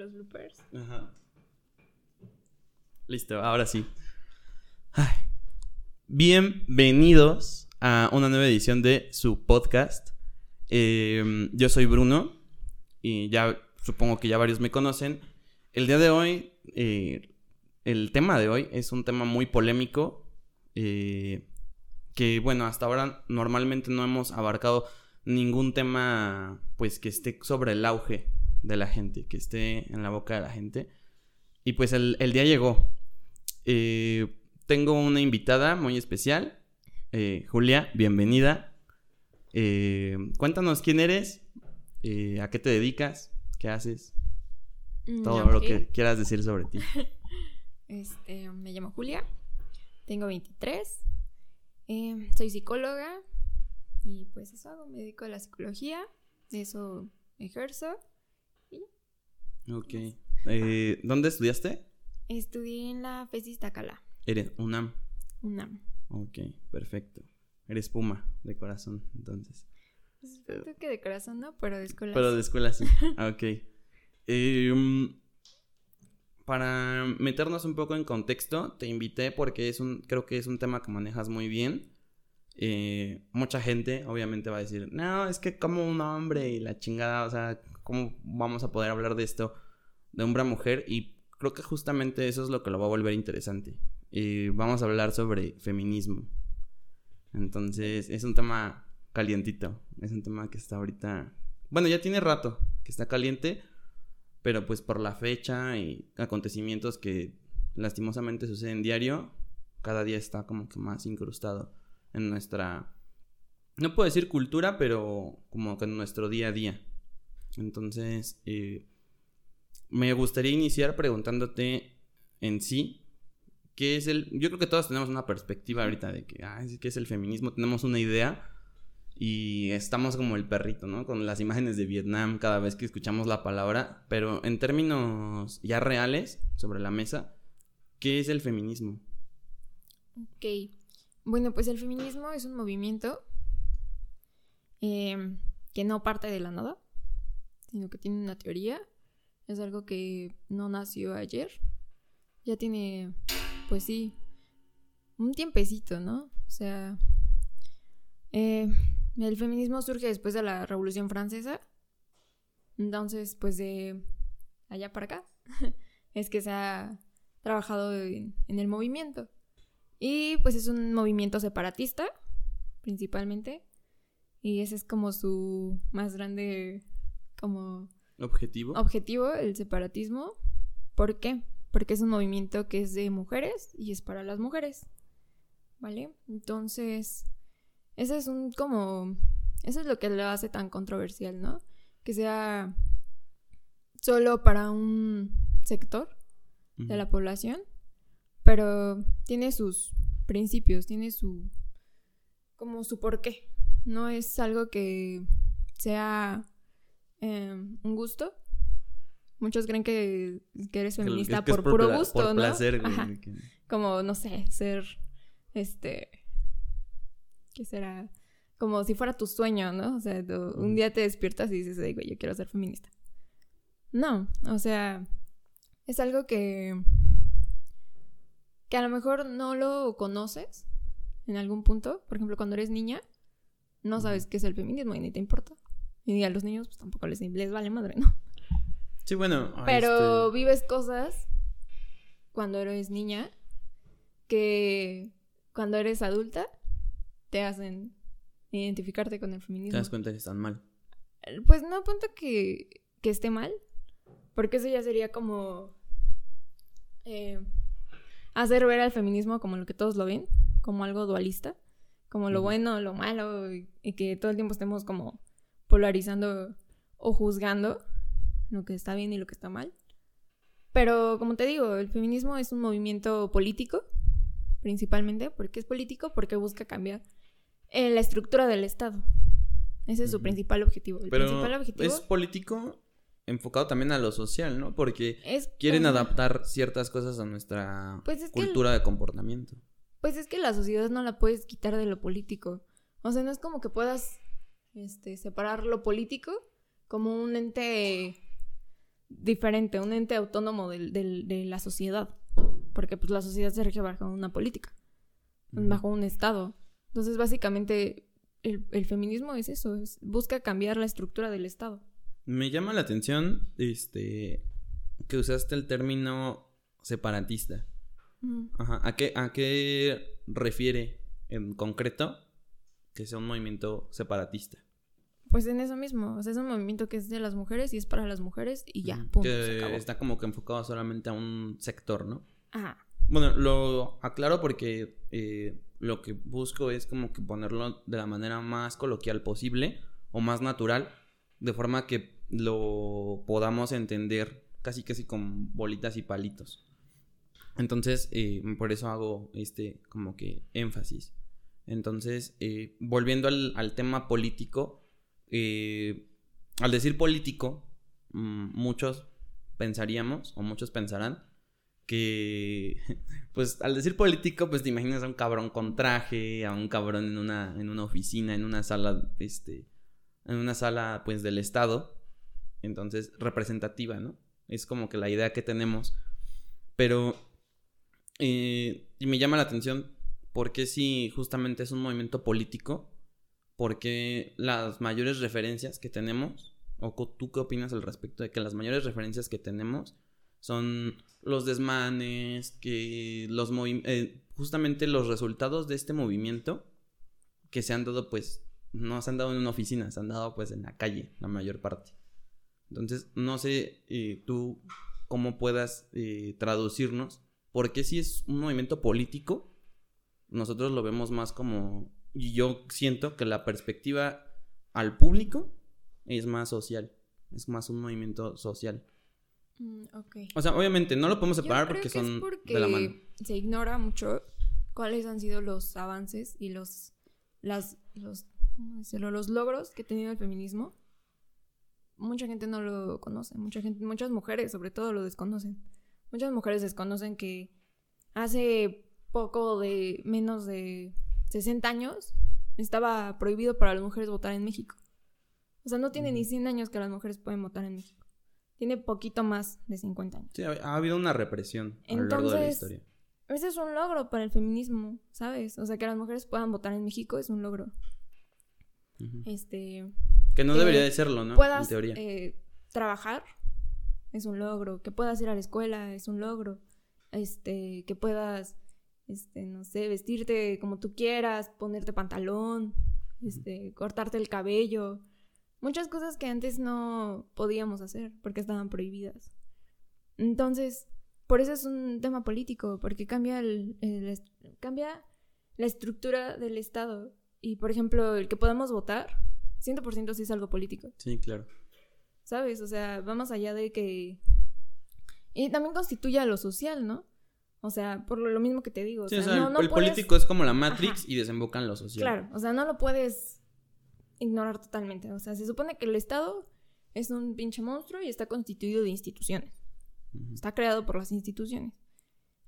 los bloopers. Ajá. Listo, ahora sí. Bienvenidos a una nueva edición de su podcast. Em, yo soy Bruno y ya supongo que ya varios me conocen. El día de hoy, eh, el tema de hoy es un tema muy polémico eh, que, bueno, hasta ahora normalmente no hemos abarcado ningún tema pues que esté sobre el auge de la gente, que esté en la boca de la gente. Y pues el, el día llegó. Eh, tengo una invitada muy especial. Eh, Julia, bienvenida. Eh, cuéntanos quién eres, a qué te dedicas, qué haces, Mm, todo lo que quieras decir sobre ti. Este, me llamo Julia, tengo 23, eh, soy psicóloga y pues eso hago, me dedico a la psicología, eso ejerzo. Ok. Eh, ¿Dónde estudiaste? Estudié en la FESIS Tacala, Eres UNAM. UNAM. Ok, perfecto. Eres Puma de corazón, entonces. Pues, Creo que de corazón no, pero de escuela. Pero de escuela sí. Ah, ok. Eh, um, para meternos un poco en contexto, te invité porque es un, creo que es un tema que manejas muy bien. Eh, mucha gente obviamente va a decir, no, es que como un hombre y la chingada, o sea, ¿cómo vamos a poder hablar de esto de hombre a mujer? Y creo que justamente eso es lo que lo va a volver interesante. Eh, vamos a hablar sobre feminismo. Entonces, es un tema calientito. Es un tema que está ahorita. Bueno, ya tiene rato que está caliente. Pero pues por la fecha y acontecimientos que lastimosamente suceden diario, cada día está como que más incrustado en nuestra. No puedo decir cultura, pero como que en nuestro día a día. Entonces, eh, me gustaría iniciar preguntándote en sí. ¿Qué es el.? Yo creo que todos tenemos una perspectiva ahorita de que, ah, ¿qué es el feminismo? Tenemos una idea y estamos como el perrito, ¿no? Con las imágenes de Vietnam cada vez que escuchamos la palabra, pero en términos ya reales, sobre la mesa, ¿qué es el feminismo? Ok. Bueno, pues el feminismo es un movimiento eh, que no parte de la nada, sino que tiene una teoría. Es algo que no nació ayer. Ya tiene, pues sí, un tiempecito, ¿no? O sea, eh, el feminismo surge después de la Revolución Francesa. Entonces, pues de allá para acá, es que se ha trabajado en- en el movimiento. Y pues es un movimiento separatista, principalmente. Y ese es como su más grande como ¿Objetivo? objetivo, el separatismo. ¿Por qué? Porque es un movimiento que es de mujeres y es para las mujeres. ¿Vale? Entonces, ese es un como... Eso es lo que lo hace tan controversial, ¿no? Que sea solo para un sector de la población, pero tiene sus principios, tiene su como su porqué. No es algo que sea eh, un gusto. Muchos creen que, que eres feminista es que es por, puro gusto, por ¿no? placer, Ajá. que- Como, no sé, ser, este, ¿qué será? Como si fuera tu sueño, ¿no? O sea, tú- un día te despiertas y dices, "Ay, güey, yo quiero ser feminista. No, o sea, es algo que, que a lo mejor no lo conoces en algún punto. Por ejemplo, cuando eres niña, no sabes qué es el feminismo y ni te importa. Y a los niños, pues tampoco les, les vale madre, ¿no? Sí, bueno. Pero este, vives cosas cuando eres niña que cuando eres adulta te hacen identificarte con el Te feminismo. das cuenta que están mal. Pues no apunto que, que esté mal, porque eso ya sería como eh, hacer ver al feminismo como lo que todos lo ven, como algo dualista, como lo bueno, lo malo, y, y que todo el tiempo estemos como polarizando o juzgando lo que está bien y lo que está mal. Pero como te digo, el feminismo es un movimiento político, principalmente. ¿Por qué es político? Porque busca cambiar eh, la estructura del Estado. Ese es su principal objetivo. El Pero principal objetivo es político enfocado también a lo social, ¿no? Porque es quieren adaptar ciertas cosas a nuestra Pues es que el- cultura de comportamiento. Pues es que la sociedad no la puedes quitar de lo político. O sea, no es como que puedas este, separar lo político como un ente diferente, un ente autónomo del- de la sociedad. Porque pues la sociedad se rige bajo una política, bajo un Estado. Entonces, básicamente, el, el feminismo es eso, es, busca cambiar la estructura del Estado. Me llama la atención, este, que usaste el término separatista. Ajá. ¿A qué, a qué refiere en concreto que sea un movimiento separatista? Pues en eso mismo, o sea, es un movimiento que es de las mujeres y es para las mujeres y ya, punto, que se acabó. está como que enfocado solamente a un sector, ¿no? Ajá. Bueno, lo aclaro porque eh, lo que busco es como que ponerlo de la manera más coloquial posible o más natural, de forma que lo podamos entender casi casi con bolitas y palitos. Entonces, eh, por eso hago este como que énfasis. Entonces, eh, volviendo al, al tema político, eh, al decir político, mm, muchos pensaríamos o muchos pensarán que, pues al decir político, pues te imaginas a un cabrón con traje, a un cabrón en una, en una oficina, en una sala, este, en una sala, pues del Estado, entonces representativa, ¿no? Es como que la idea que tenemos, pero, eh, y me llama la atención, porque si justamente es un movimiento político? Porque las mayores referencias que tenemos, o tú qué opinas al respecto de que las mayores referencias que tenemos son los desmanes, que los eh, justamente los resultados de este movimiento que se han dado pues no se han dado en una oficina, se han dado pues en la calle la mayor parte. Entonces, no sé eh, tú cómo puedas eh, traducirnos, porque si es un movimiento político, nosotros lo vemos más como, y yo siento que la perspectiva al público es más social, es más un movimiento social. Mm, ok. O sea, obviamente no lo podemos Yo separar creo porque que es son porque de la mano. se ignora mucho cuáles han sido los avances y los las los ¿cómo decirlo? los logros que ha tenido el feminismo. Mucha gente no lo conoce, mucha gente, muchas mujeres sobre todo lo desconocen. Muchas mujeres desconocen que hace poco de menos de 60 años estaba prohibido para las mujeres votar en México. O sea, no tiene ni 100 años que las mujeres pueden votar en México. Tiene poquito más de 50 años. Sí, ha, ha habido una represión a lo largo de la historia. Ese es un logro para el feminismo, ¿sabes? O sea, que las mujeres puedan votar en México es un logro. Este, Que no que debería de serlo, ¿no? puedas en teoría. eh, trabajar es un logro, que puedas ir a la escuela es un logro, este, que puedas, este, no sé, vestirte como tú quieras, ponerte pantalón, este, cortarte el cabello, muchas cosas que antes no podíamos hacer porque estaban prohibidas. Entonces, por eso es un tema político, porque cambia el, cambia la estructura del Estado y, por ejemplo, el que podamos votar 100% sí es algo político. Sí, claro. ¿Sabes? O sea, va más allá de que... Y también constituye a lo social, ¿no? O sea, por lo, mismo que te digo. O Sí, sea, o sea, no, el, no el puedes- político es como la Matrix Ajá. y desemboca en lo social. Claro, o sea, no lo puedes ignorar totalmente. O sea, se supone que el Estado es un pinche monstruo y está constituido de instituciones. Está creado por las instituciones.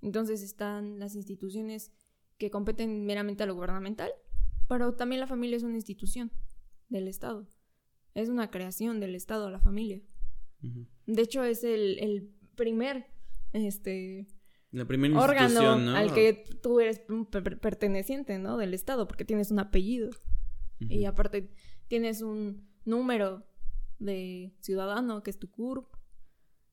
Entonces están las instituciones que competen meramente a lo gubernamental, pero también la familia es una institución del Estado. Es una creación del Estado, la familia. De hecho, es el, el primer este, La primera órgano al que tú eres per- perteneciente, ¿no? Del Estado, porque tienes un apellido. Y aparte tienes un número de ciudadano, que es tu CURP.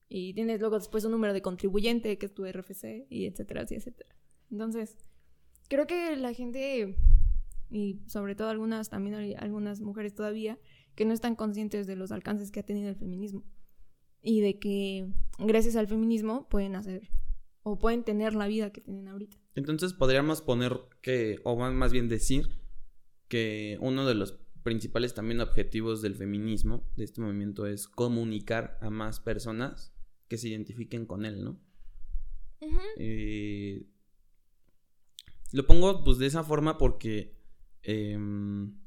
Y tienes luego después un número de contribuyente, que es tu RFC, y etcétera, y etcétera. Entonces, creo que la gente, y sobre todo algunas, también hay algunas mujeres todavía, que no están conscientes de los alcances que ha tenido el feminismo. Y de que gracias al feminismo pueden hacer, o pueden tener la vida que tienen ahorita. Entonces podríamos poner que, o más bien decir, que uno de los principales también objetivos del feminismo, de este movimiento, es comunicar a más personas que se identifiquen con él, ¿no? Eh, lo pongo pues de esa forma porque em,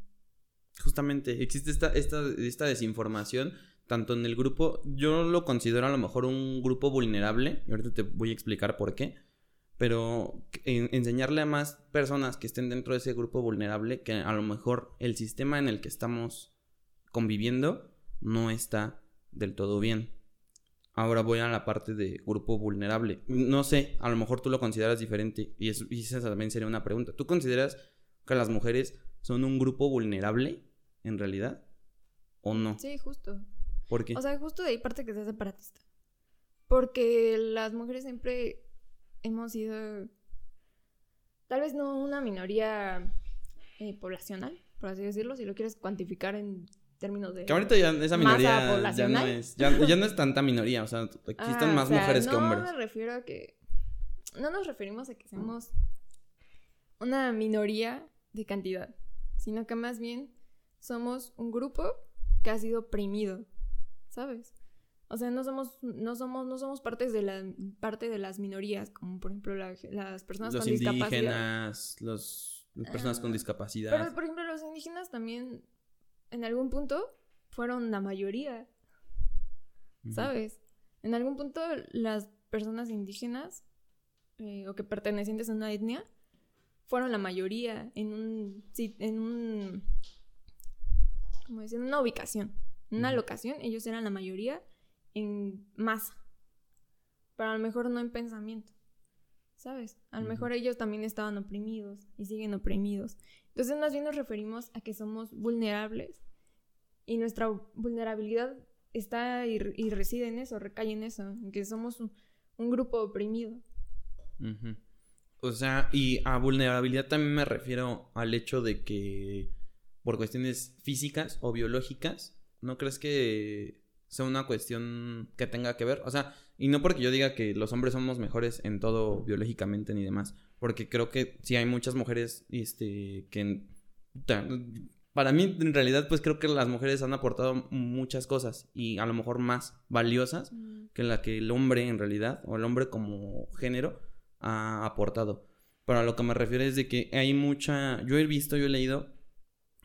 justamente existe esta, esta, esta desinformación tanto en el grupo, yo lo considero a lo mejor un grupo vulnerable, y ahorita te voy a explicar por qué, pero en- enseñarle a más personas que estén dentro de ese grupo vulnerable que a lo mejor el sistema en el que estamos conviviendo no está del todo bien. Ahora voy a la parte de grupo vulnerable. No sé, a lo mejor tú lo consideras diferente y, eso, y esa también sería una pregunta. ¿Tú consideras que las mujeres son un grupo vulnerable en realidad o no? Sí, justo. ¿Por qué? O sea, justo de ahí parte que seas separatista. Porque las mujeres siempre hemos sido, tal vez no una minoría eh, poblacional, por así decirlo, si lo quieres cuantificar en términos de... que ahorita ya esa minoría ya no, es, ya, ya no es tanta minoría, o sea, existen Ah, más o sea, mujeres que no hombres. me refiero a que. No nos referimos a que seamos una minoría de cantidad, sino que más bien somos un grupo que ha sido oprimido, ¿sabes? O sea, no somos, no somos, no somos partes de la, parte de las minorías, como por ejemplo la- las personas Los con discapacidad. indígenas, los, las personas con Ah, discapacidad. Pero, por ejemplo, los indígenas también, en algún punto, fueron la mayoría. ¿sabes? En algún punto las personas indígenas eh, o que pertenecientes a una etnia fueron la mayoría en un en un ¿cómo decir? en una ubicación, una locación, ellos eran la mayoría en masa. Pero a lo mejor no en pensamiento. ¿Sabes? A lo mejor ellos también estaban oprimidos y siguen oprimidos. Entonces, más bien nos referimos a que somos vulnerables y nuestra vulnerabilidad está y, y reside en eso, recae en eso, en que somos un, un grupo oprimido. O sea, y a vulnerabilidad también me refiero al hecho de que por cuestiones físicas o biológicas, ¿no crees que sea una cuestión que tenga que ver? O sea, y no porque yo diga que los hombres somos mejores en todo biológicamente ni demás, porque creo que sí hay muchas mujeres este que para mí en realidad pues creo que las mujeres han aportado muchas cosas y a lo mejor más valiosas que la que el hombre en realidad, o el hombre como género, ha aportado. Pero a lo que me refiero es de que hay mucha, yo he visto, yo he leído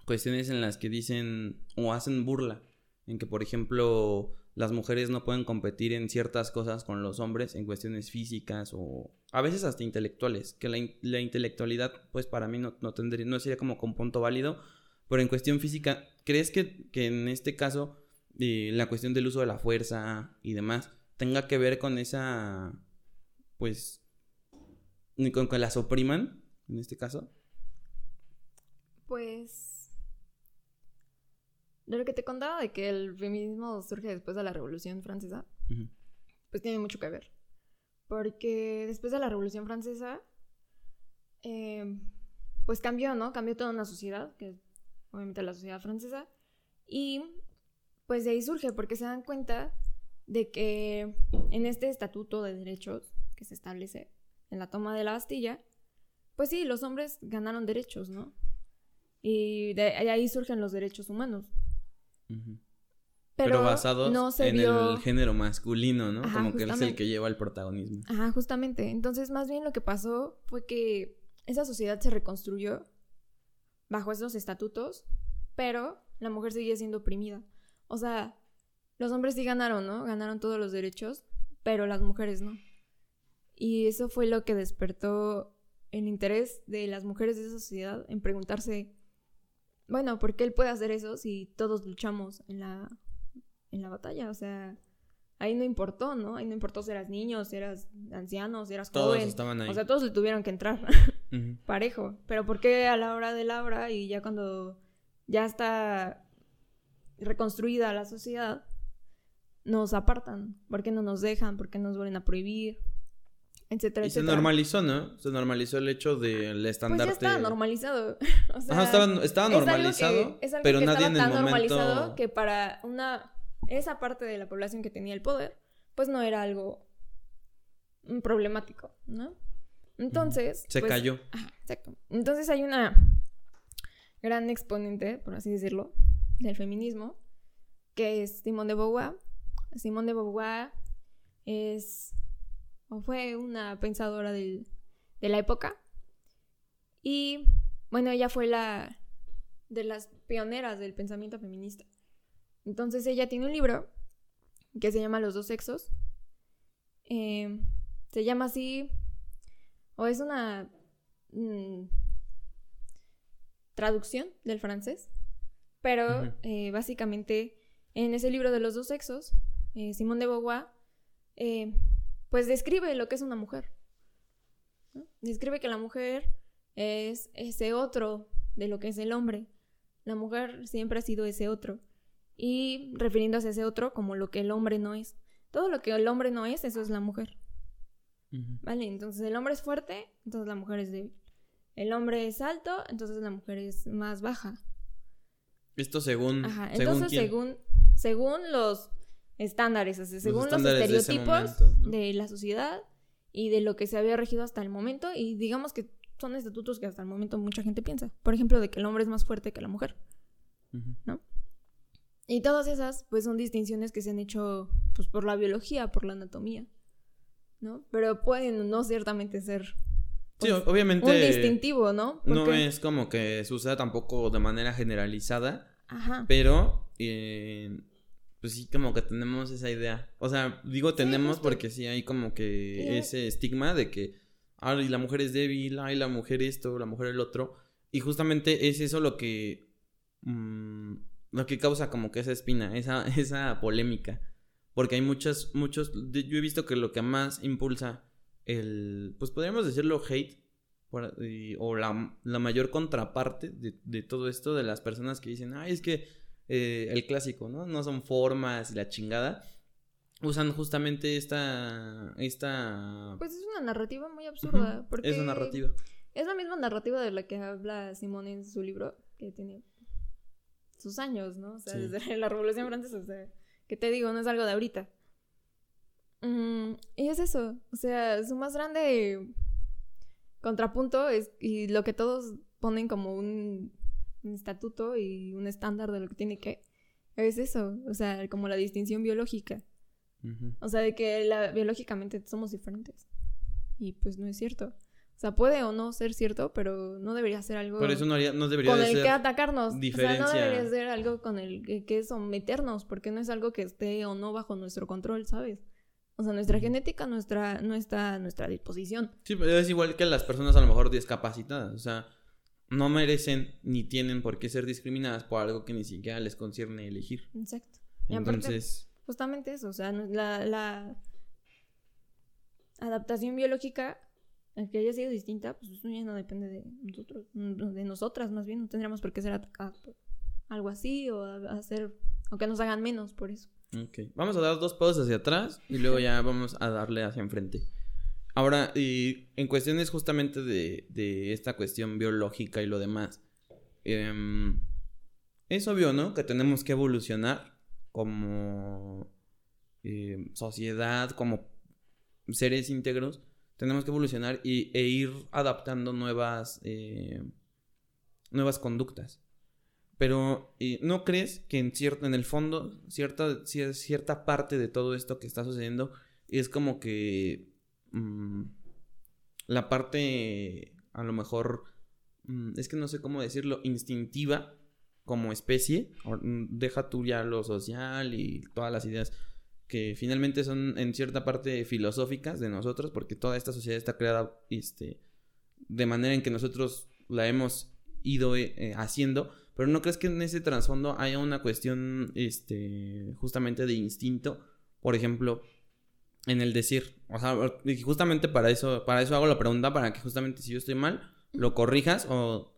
cuestiones en las que dicen o hacen burla, en que por ejemplo las mujeres no pueden competir en ciertas cosas con los hombres en cuestiones físicas o a veces hasta intelectuales, que la, la intelectualidad pues para mí no, no tendría, no sería como con punto válido, pero en cuestión física, ¿crees que, que en este caso eh, la cuestión del uso de la fuerza y demás tenga que ver con esa, pues, con que las opriman, en este caso? Pues. De lo que te contaba de que el feminismo surge después de la Revolución Francesa, pues tiene mucho que ver. Porque después de la Revolución Francesa, eh, pues cambió, ¿no? Cambió toda una sociedad, que es obviamente la sociedad francesa. Y pues de ahí surge, porque se dan cuenta de que en este estatuto de derechos que se establece en la toma de la Bastilla, pues sí, los hombres ganaron derechos, ¿no? Y de ahí surgen los derechos humanos. Pero, Pero, basados no en vio... el género masculino, ¿no? Ajá, Como que él es el justamente. que lleva el protagonismo. Ajá, justamente. Entonces, más bien lo que pasó fue que esa sociedad se reconstruyó bajo esos estatutos, pero la mujer seguía siendo oprimida. O sea, los hombres sí ganaron, ¿no? Ganaron todos los derechos, pero las mujeres no. Y eso fue lo que despertó el interés de las mujeres de esa sociedad en preguntarse, bueno, ¿por qué él puede hacer eso si todos luchamos en la, en la batalla? O sea, ahí no importó, ¿no? Ahí no importó si eras niño, si eras anciano, si eras Todos joven. estaban ahí. O sea, todos le tuvieron que entrar parejo. Pero ¿por qué a la hora de la hora y ya cuando ya está reconstruida la sociedad, nos apartan? ¿Por qué no nos dejan? ¿Por qué nos vuelven a prohibir? Etcétera, Y se etcétera. normalizó, ¿no? Se normalizó el hecho del Pues ya estandarte. estaba normalizado. o sea, Ajá, estaba, estaba es algo normalizado, que- es algo pero que nadie en estaba el tan momento... normalizado que para una esa parte de la población que tenía el poder, pues no era algo mm, problemático, ¿no? Entonces, Se pues, cayó. Ajá, exacto. Entonces hay una gran exponente, por así decirlo, del feminismo, que es Simone de Beauvoir. Simone de Beauvoir es o fue una pensadora del- de la época. Y bueno, ella fue la de las pioneras del pensamiento feminista. Entonces ella tiene un libro que se llama Los dos sexos. Eh, se llama así, o es una mm, traducción del francés, pero eh, básicamente en ese libro de los dos sexos, eh, Simone de Beauvoir eh, pues describe lo que es una mujer. Describe que la mujer es ese otro de lo que es el hombre. La mujer siempre ha sido ese otro. Y refiriéndose a ese otro como lo que el hombre no es. Todo lo que el hombre no es, eso es la mujer. ¿Vale? Entonces el hombre es fuerte, entonces la mujer es débil. El hombre es alto, entonces la mujer es más baja. Esto según. Ajá, según entonces quién? según, según los estándares, o sea, según los, estándares estereotipos momento, ¿no? de la sociedad y de lo que se había regido hasta el momento, y digamos que son estatutos que hasta el momento mucha gente piensa. Por ejemplo, de que el hombre es más fuerte que la mujer. Ujú. Y todas esas, pues son distinciones que se han hecho pues, por la biología, por la anatomía. ¿No? Pero pueden no ciertamente ser Sí, pues, obviamente. un distintivo, ¿no? No es como que suceda tampoco de manera generalizada, Ajá. pero eh, pues sí como que tenemos esa idea. O sea, digo tenemos porque sí hay como que Sí. ese estigma de que, ay, la mujer es débil, ay, la mujer esto, la mujer el otro. Y justamente es eso lo que, mm, lo que causa como que esa espina, esa, esa polémica. Porque hay muchas, muchos, yo he visto que lo que más impulsa el, pues podríamos decirlo hate, por- y- o la, la mayor contraparte de, de todo esto de las personas que dicen, ay, es que eh, el clásico, ¿no? No son formas y la chingada. Usan justamente esta, esta, Pues es una narrativa muy absurda. Porque es una narrativa. Es la misma narrativa de la que habla Simón en su libro, que tiene sus años, ¿no? O sea, Sí. desde la Revolución Francesa, o sea, que te digo, no es algo de ahorita. Mm, y es eso, o sea, su más grande contrapunto es, y lo que todos ponen como un, un estatuto y un estándar de lo que tiene que, es eso, o sea, como la distinción biológica. O sea, de que la, biológicamente somos diferentes. Y pues no es cierto. O sea, puede o no ser cierto, pero no debería ser algo Pero eso no, haría- no debería con de el ser. que atacarnos. O sea, no debería ser algo con el que, que someternos, porque no es algo que esté o no bajo nuestro control, ¿sabes? O sea, nuestra genética no está, no está a nuestra disposición. Sí, pero es igual que las personas a lo mejor discapacitadas. O sea, no merecen ni tienen por qué ser discriminadas por algo que ni siquiera les concierne elegir. Exacto. Y aparte, Entonces, justamente eso, o sea, la, la adaptación biológica, el que haya sido distinta, pues eso ya no depende de nosotros, de nosotras más bien, no tendríamos por qué ser atacadas por algo así o hacer, o que nos hagan menos por eso. ok. Vamos a dar dos pasos hacia atrás y luego ya vamos a darle hacia enfrente. Ahora, y en cuestiones justamente de, de esta cuestión biológica y lo demás, em, es obvio, ¿no? Que tenemos que evolucionar como em, sociedad, como seres íntegros, tenemos que evolucionar y, e ir adaptando nuevas, eh, nuevas conductas. Pero eh, ¿no crees que en cierto, en el fondo, cierta, cier- cierta parte de todo esto que está sucediendo es como que mm, la parte, a lo mejor, mm, es que no sé cómo decirlo, instintiva como especie, mm, deja tú ya lo social y todas las ideas que finalmente son en cierta parte filosóficas de nosotros, porque toda esta sociedad está creada este, de manera en que nosotros la hemos ido eh, eh, haciendo, pero ¿no crees que en ese trasfondo haya una cuestión este, justamente de instinto? Por ejemplo, en el decir, o sea, y justamente para eso, para eso hago la pregunta, para que justamente si yo estoy mal, lo corrijas o,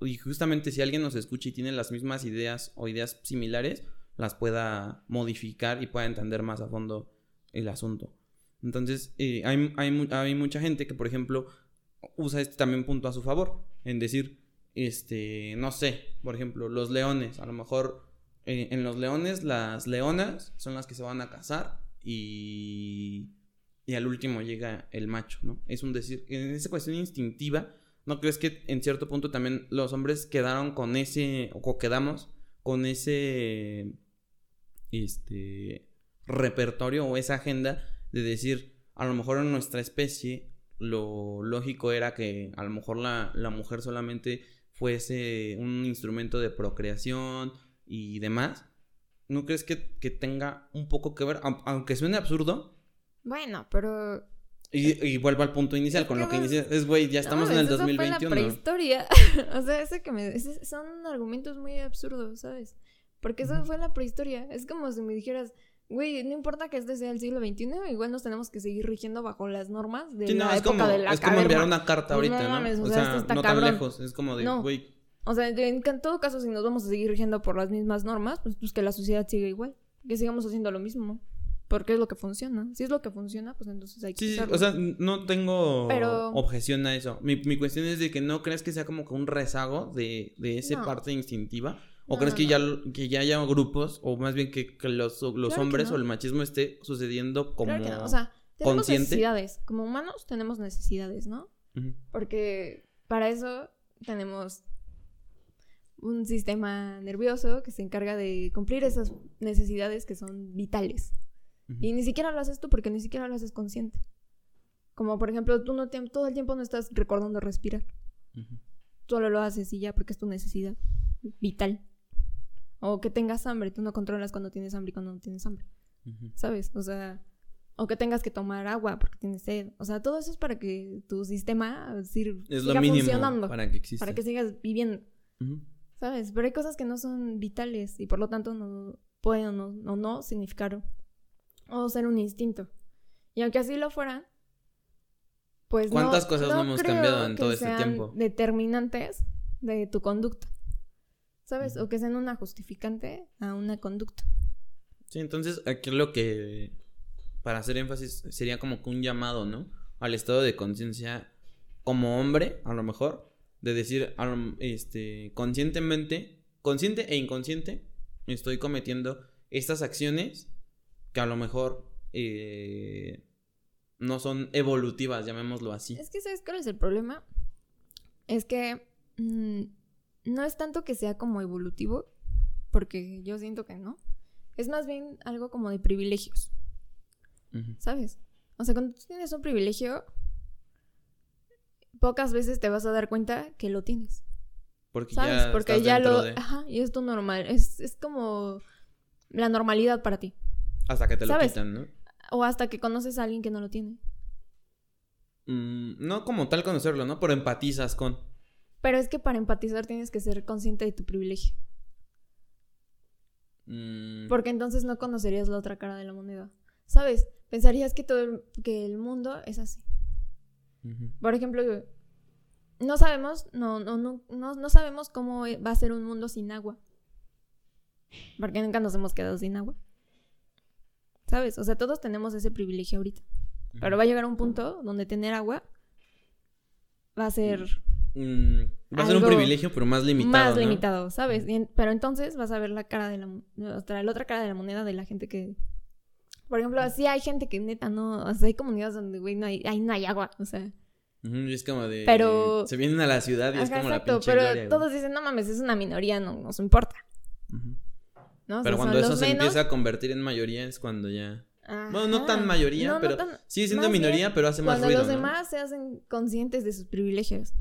y justamente si alguien nos escucha y tiene las mismas ideas o ideas similares, las pueda modificar y pueda entender más a fondo el asunto. Entonces, eh, hay, hay, hay mucha gente que, por ejemplo, usa este también punto a su favor, en decir, este, no sé, por ejemplo, los leones, a lo mejor eh, en los leones las leonas son las que se van a casar y, y al último llega el macho, ¿no? Es un decir, en esa cuestión instintiva, ¿no crees que en cierto punto también los hombres quedaron con ese, o quedamos con ese, este, repertorio o esa agenda de decir, a lo mejor en nuestra especie lo lógico era que a lo mejor la, la mujer solamente fuese un instrumento de procreación y demás. ¿No crees que, que tenga un poco que ver? Au- Aunque suene absurdo. Bueno, pero... Y, y vuelvo al punto inicial, con lo que no es- inicia. Es, güey, ya estamos No, en el eso fue 2021. la prehistoria. o sea, ese que me... ese- son argumentos muy absurdos, ¿sabes? Porque eso fue la prehistoria. Es como si me dijeras, güey, no importa que este sea el siglo XXI, igual nos tenemos que seguir rigiendo bajo las normas de Sí, no, la es época como, de la es como enviar caverna. una carta ahorita, no ¿no? mames, o o sea, sea, esto está no tan cabrón. lejos. Es como de, güey, O sea, en en todo caso, si nos vamos a seguir rigiendo por las mismas normas, pues, pues que la sociedad siga igual. Que sigamos haciendo lo mismo. Porque es lo que funciona. Si es lo que funciona, pues entonces hay que Sí, sí, o sea, no tengo Pero- objeción a eso. Mi, mi cuestión es de que no crees que sea como que un rezago de, de esa No. parte instintiva. ¿O No, crees no, que. Ya, que ya haya grupos, o más bien que, que los, los Claro hombres o el machismo esté sucediendo como... Claro que no. O sea, tenemos consciente. necesidades. Como humanos tenemos necesidades, ¿no? Porque para eso tenemos un sistema nervioso que se encarga de cumplir esas necesidades que son vitales. Y ni siquiera lo haces tú porque ni siquiera lo haces consciente. Como por ejemplo, tú no te- todo el tiempo no estás recordando respirar. Solo lo haces y ya porque es tu necesidad vital. O que tengas hambre, tú no controlas cuando tienes hambre y cuando no tienes hambre. ¿Sabes? O sea, o que tengas que tomar agua porque tienes sed. O sea, todo eso es para que tu sistema sir- Es siga lo funcionando. para que exista. para que sigas viviendo. Ujú. ¿Sabes? Pero hay cosas que no son vitales y por lo tanto no pueden o no, significar o ser un instinto. Y aunque así lo fueran, pues ¿Cuántas no, cosas no hemos creo cambiado en que todo este sean tiempo? Determinantes de tu conducta. ¿Sabes? O que sean una justificante a una conducta. Sí, entonces aquí lo que, para hacer énfasis, sería como que un llamado, ¿no? Al estado de conciencia como hombre, a lo mejor, de decir, este, conscientemente, consciente e inconsciente, estoy cometiendo estas acciones que a lo mejor eh, no son evolutivas, llamémoslo así. Es que, ¿sabes cuál es el problema? Es que mm, no es tanto que sea como evolutivo, porque yo siento que no. Es más bien algo como de privilegios. ¿sabes? O sea, cuando tú tienes un privilegio, pocas veces te vas a dar cuenta que lo tienes, Porque ¿sabes? ya porque estás ya lo... de- Ajá, y es tu normal. Es, es como la normalidad para ti. hasta que te lo ¿sabes? quitan, ¿no? O hasta que conoces a alguien que no lo tiene. Mm, no como tal conocerlo, ¿no? Pero empatizas con... Pero es que para empatizar tienes que ser consciente de tu privilegio. mm, Porque entonces no conocerías la otra cara de la moneda. ¿Sabes? Pensarías que todo el, que el mundo es así. Por ejemplo, no sabemos, no, no, no, no, no sabemos cómo va a ser un mundo sin agua. Porque nunca nos hemos quedado sin agua. ¿Sabes? O sea, todos tenemos ese privilegio ahorita. Pero va a llegar un punto donde tener agua va a ser Mm, va a ser un privilegio, pero más limitado. más ¿no? limitado, ¿sabes? Pero entonces vas a ver la cara de la, mo- o sea, la otra cara de la moneda de la gente que, por ejemplo, sí hay gente que neta no, o sea, hay comunidades donde, güey, no hay, ahí no hay agua, o sea, y es como de. Pero- Se vienen a la ciudad y es ajá, como la exacto, pinche pero gloria, todos dicen, no mames, es una minoría, no nos importa, Ujú. ¿no? O sea, Pero cuando eso los se menos. empieza a convertir en mayoría es cuando ya. Bueno, no Ajá. tan mayoría, No, no pero tan- sigue siendo más bien minoría, pero hace más Cuando ruido. los ¿no? demás se hacen conscientes de sus privilegios,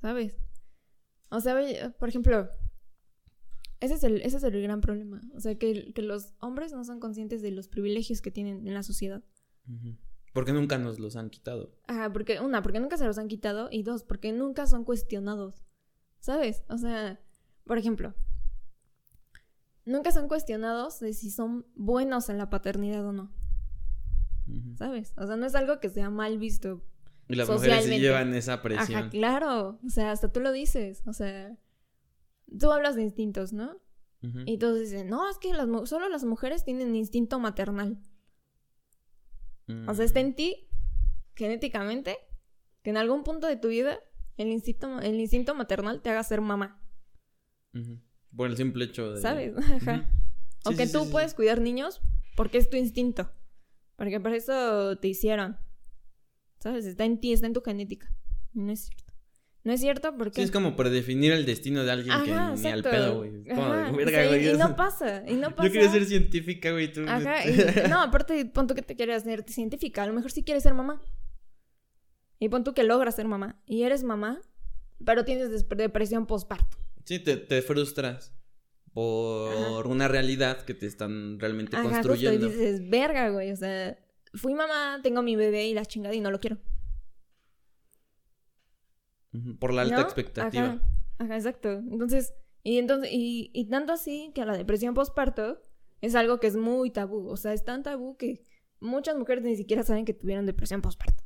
¿sabes? O sea, por ejemplo, ese es el, ese es el gran problema. O sea, que, que los hombres no son conscientes de los privilegios que tienen en la sociedad. Porque nunca nos los han quitado. Ajá, porque, una, porque nunca se los han quitado, y dos, porque nunca son cuestionados. ¿Sabes? O sea, por ejemplo, nunca son cuestionados de si son buenos en la paternidad o no. ¿Sabes? O sea, no es algo que sea mal visto Y las mujeres sí Socialmente. llevan esa presión. Ajá, claro. O sea, hasta tú lo dices. O sea, tú hablas de instintos, ¿no? Y todos dicen, no, es que las, solo las mujeres tienen instinto maternal. O sea, Mm. está en ti, genéticamente, que en algún punto de tu vida el instinto, el instinto maternal te haga ser mamá, Ujú. Por el simple hecho de. ¿sabes? Ajá. O Sí, que sí, tú sí, puedes cuidar niños porque es tu instinto. Porque por eso te hicieron. ¿Sabes? Está en ti, está en tu genética. No es cierto. No es cierto porque... Sí, es como predefinir el destino de alguien que Ajá, ni al exacto. pedo, güey. Como Ajá, verga, sí, güey. Y no pasa, y no pasa. Yo quería ser científica, güey. Tú... Ajá, y- no, aparte, pon tú que te quieres hacer científica, a lo mejor sí quieres ser mamá. Y pon tú que logras ser mamá. Y eres mamá, pero tienes depresión postparto. Sí, te, te frustras por una realidad que te están realmente Ajá, justo, y construyendo. dices, verga, güey, o sea, fui mamá, tengo mi bebé y la chingada y no lo quiero. Por la alta ¿no? expectativa. Ajá, ajá, exacto. Entonces, y entonces, y, y tanto así que a la depresión postparto es algo que es muy tabú. O sea, es tan tabú que muchas mujeres ni siquiera saben que tuvieron depresión postparto.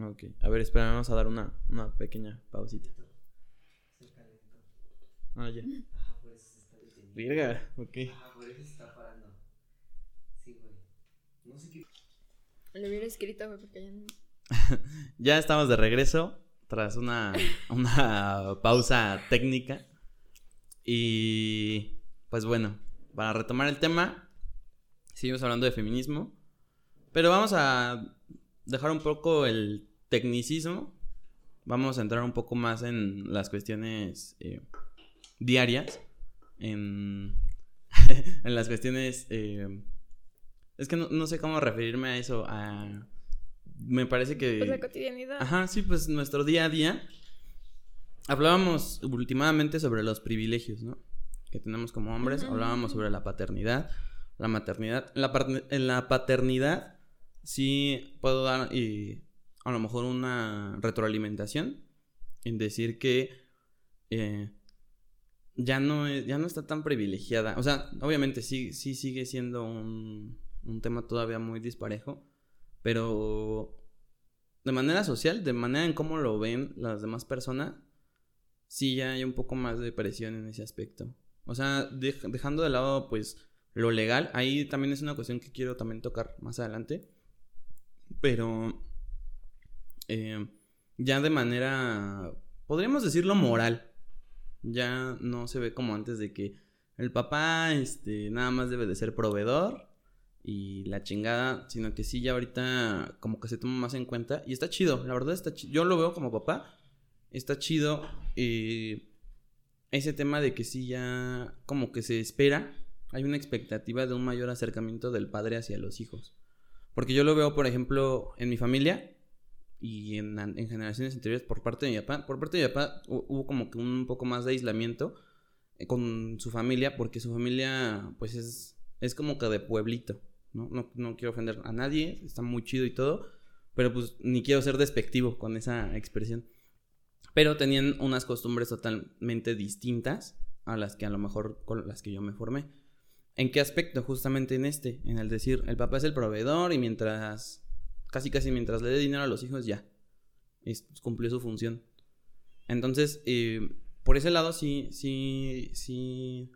Ok. A ver, espera, vamos a dar una, una pequeña pausita. Ah, ya. Ajá, por eso se está deteniendo. Virga, ok. Ajá, por eso se está parando. Sí, güey. No sé qué. Lo hubiera escrito, güey, porque ya no... Ya estamos de regreso tras una, una pausa técnica. Y pues bueno, para retomar el tema, seguimos hablando de feminismo. Pero vamos a dejar un poco el tecnicismo. Vamos a entrar un poco más en las cuestiones eh, diarias. En, en las cuestiones... eh, es que no, no sé cómo referirme a eso. Me parece que... Pues la cotidianidad. Ajá, sí, pues nuestro día a día. Hablábamos últimamente sobre los privilegios, ¿no? Que tenemos como hombres. Hablábamos sobre la paternidad, la maternidad. La en la paternidad sí puedo dar y a lo mejor una retroalimentación en decir que eh, ya no es- ya no está tan privilegiada. O sea, obviamente sí, sí sigue siendo un, un tema todavía muy disparejo. Pero de manera social, de manera en cómo lo ven las demás personas, sí ya hay un poco más de presión en ese aspecto. O sea, dej- dejando de lado pues lo legal, ahí también es una cuestión que quiero también tocar más adelante. Pero eh, ya de manera, podríamos decirlo moral, ya no se ve como antes de que el papá este, nada más debe de ser proveedor y la chingada, sino que sí ya ahorita como que se toma más en cuenta y está chido, la verdad está chido, yo lo veo como papá, está chido eh, ese tema de que sí ya como que se espera, hay una expectativa de un mayor acercamiento del padre hacia los hijos, porque yo lo veo por ejemplo en mi familia y en, en generaciones anteriores por parte de mi papá, por parte de mi papá hu- hubo como que un poco más de aislamiento eh, con su familia, porque su familia pues es, es como que de pueblito, ¿no? ¿no? No quiero ofender a nadie, está muy chido y todo, pero pues ni quiero ser despectivo con esa expresión. Pero tenían unas costumbres totalmente distintas a las que a lo mejor con las que yo me formé. ¿En qué aspecto? Justamente en este, en el decir, el papá es el proveedor y mientras, casi casi mientras le dé dinero a los hijos, ya, es, cumplió su función. Entonces, eh, por ese lado sí, sí, sí,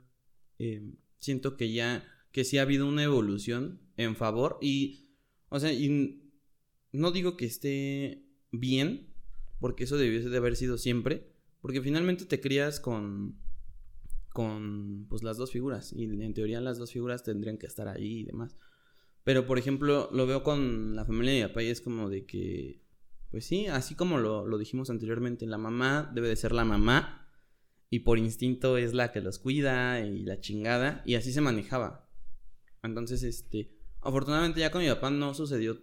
eh, siento que ya, que sí ha habido una evolución en favor y, o sea, y no digo que esté bien, porque eso debiese de haber sido siempre, porque finalmente te crías con, con, pues las dos figuras y en teoría las dos figuras tendrían que estar ahí y demás. Pero, por ejemplo, lo veo con la familia de mi y es como de que, pues sí, así como lo, lo dijimos anteriormente, la mamá debe de ser la mamá y por instinto es la que los cuida y la chingada y así se manejaba. Entonces, este, afortunadamente ya con mi papá no sucedió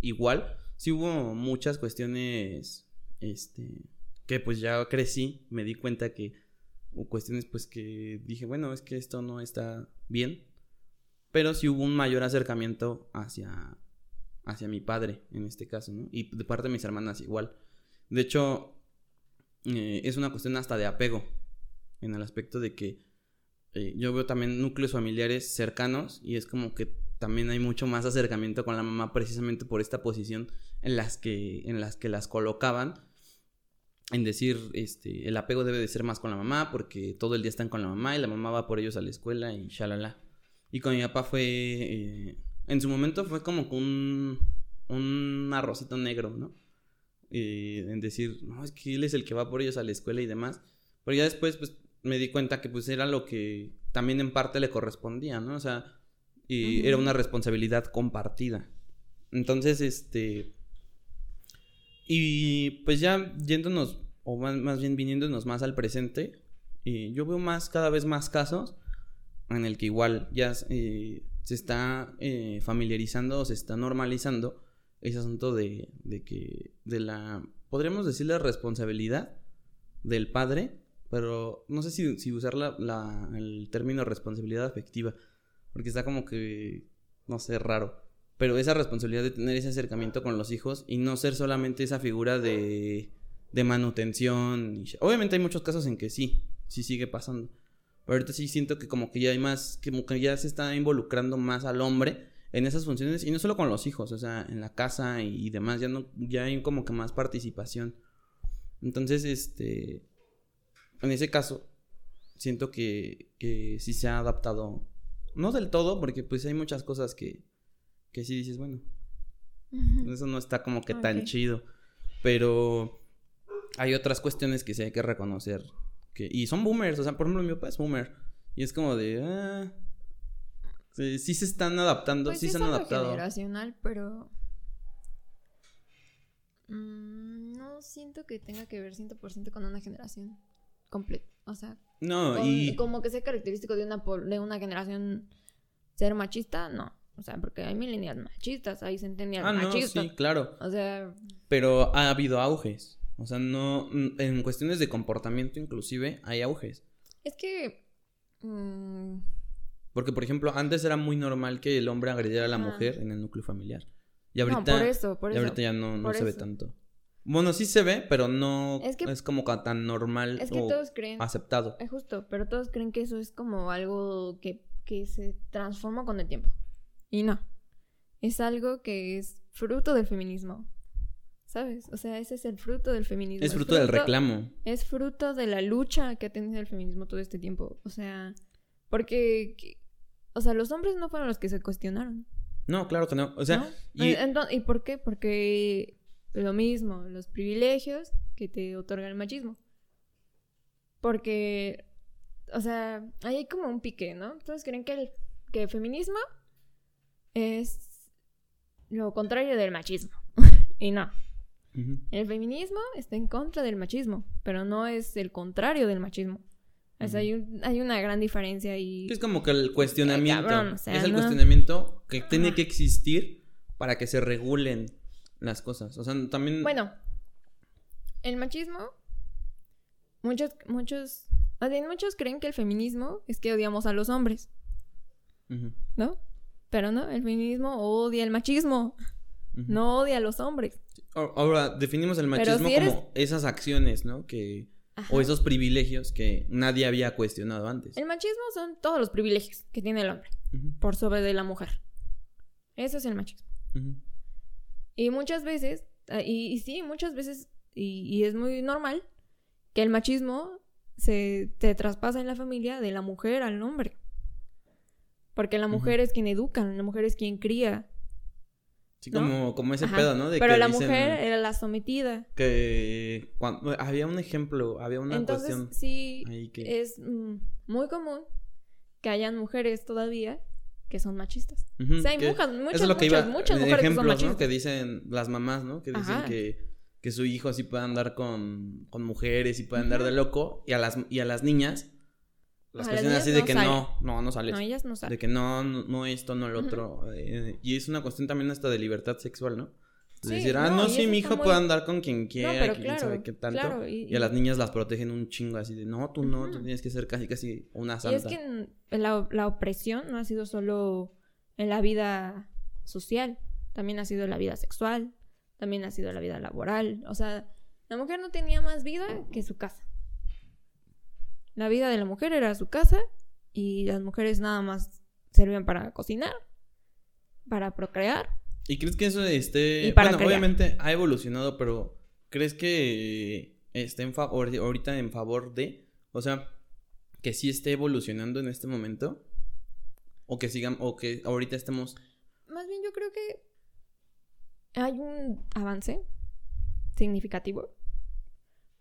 igual. Sí hubo muchas cuestiones, este, que pues ya crecí, me di cuenta que hubo cuestiones pues que dije, bueno, es que esto no está bien. Pero sí hubo un mayor acercamiento hacia, hacia mi padre, en este caso, ¿no? Y de parte de mis hermanas igual. De hecho, eh, es una cuestión hasta de apego, en el aspecto de que eh, yo veo también núcleos familiares cercanos y es como que también hay mucho más acercamiento con la mamá precisamente por esta posición en las que, en las, que las colocaban. En decir, este, el apego debe de ser más con la mamá porque todo el día están con la mamá y la mamá va por ellos a la escuela y shalala. Y con mi papá fue, eh, en su momento fue como un, un arrocito negro, ¿no? Eh, en decir, no, es que él es el que va por ellos a la escuela y demás. Pero ya después, pues, me di cuenta que, pues, era lo que también en parte le correspondía, ¿no? O sea, y era una responsabilidad compartida. Entonces, este... Y pues ya yéndonos, o más, más bien viniéndonos más al presente, eh, yo veo más, cada vez más casos en el que igual ya eh, se está eh, familiarizando o se está normalizando ese asunto de, de que, de la, podríamos decirle responsabilidad del padre, pero no sé si, si usar la, la- el término responsabilidad afectiva, porque está como que, no sé, raro. Pero esa responsabilidad de tener ese acercamiento con los hijos y no ser solamente esa figura de, de manutención. Obviamente hay muchos casos en que sí, sí sigue pasando. Pero ahorita sí siento que como que ya hay más, como que ya se está involucrando más al hombre en esas funciones y no solo con los hijos, o sea, en la casa y, y demás, ya no, ya hay como que más participación. Entonces, este, en ese caso, siento que, que sí se ha adaptado, no del todo, porque pues hay muchas cosas que, que sí dices, bueno, eso no está como que tan chido. Pero hay otras cuestiones que sí hay que reconocer. Que, y son boomers, o sea, por ejemplo, mi papá es boomer. Y es como de. Ah, sí, sí se están adaptando, Pues sí se han adaptado. generacional, pero... mm, no siento que tenga que ver 100% con una generación completa. O sea, No, con- y. como que sea característico de una, de una generación ser machista, no. O sea, porque hay millennials machistas, hay centennials Ah, no, machistas. sí, claro. O sea, Pero ha habido auges. O sea, no. En cuestiones de comportamiento, inclusive, hay auges. es que... mm, Porque, por ejemplo, antes era muy normal que el hombre agrediera a la mujer en el núcleo familiar. Y no, ahorita. por eso, por y eso. ahorita ya no, no se ve tanto. Bueno, sí se ve, pero no Es es, que- como ca- tan normal Es que o todos creen... aceptado. Es justo, pero todos creen que eso es como algo que, que se transforma con el tiempo. Y no. Es algo que es fruto del feminismo. ¿Sabes? O sea, ese es el fruto del feminismo. Es fruto del reclamo. Es fruto de la lucha que ha tenido el feminismo todo este tiempo. O sea, porque... que- O sea, los hombres no fueron los que se cuestionaron. No, claro que no. O sea, ¿no? y, Ento- ¿Y por qué? Porque lo mismo, los privilegios que te otorga el machismo. Porque, o sea, ahí hay como un pique, ¿no? Todos creen que el, que el feminismo es lo contrario del machismo. y no. Ujú. El feminismo está en contra del machismo, pero no es el contrario del machismo. O sea, hay, un- hay una gran diferencia y... es como que el cuestionamiento. cabrón, o sea, es el no. cuestionamiento que tiene que existir para que se regulen las cosas. O sea, también. Bueno, el machismo, muchos, muchos, muchos creen que el feminismo es que odiamos a los hombres, ¿no? Pero no, el feminismo odia el machismo, no odia a los hombres. Ahora, definimos el machismo si eres- como esas acciones, ¿no? Que. Ajá. O esos privilegios que nadie había cuestionado antes. El machismo son todos los privilegios que tiene el hombre por sobre de la mujer. Eso es el machismo. Y muchas veces, ah, y, y sí, muchas veces, y, y es muy normal, que el machismo se te traspasa en la familia de la mujer al hombre. Porque la mujer es quien educa, la mujer es quien cría. Sí, ¿no? como, como ese Ajá. pedo, ¿no? De Pero que la dicen mujer era la sometida. Que cuando, había un ejemplo, había una Entonces, cuestión sí, ahí que. es mm, muy común que hayan mujeres todavía que son machistas. O sea, hay muchas, muchas, lo que muchas, iba, muchas mujeres que son ejemplos, ¿no? machistas. Que dicen las mamás, ¿no? Que dicen Ajá. que, que su hijo sí puede andar con, con mujeres y puede andar de loco. Y a las, y a las niñas las A las niñas así de que sale. no, no, no sales. No, ellas no de saben. que no, no, no esto, no el Ujú. otro. eh, y es una cuestión también hasta de libertad sexual, ¿no? Sí, decir, ah, no, no, y sí, mi hijo muy- puede andar con quien quiera, pero que quién claro, sabe qué tanto. claro, y, a las niñas las protegen un chingo así de, no, tú no, tú tienes que ser casi, casi una Y santa. es que la, la opresión no ha sido solo en la vida social, también ha sido en la vida sexual, también ha sido en la vida laboral. O sea, la mujer no tenía más vida que su casa. La vida de la mujer era su casa y las mujeres nada más servían para cocinar, para procrear. ¿Y crees que eso esté... Y para bueno, crear. obviamente ha evolucionado, pero ¿crees que esté en favor, ahorita en favor de... O sea, que sí esté evolucionando en este momento? O que sigan, o que ahorita estemos... Más bien yo creo que hay un avance significativo.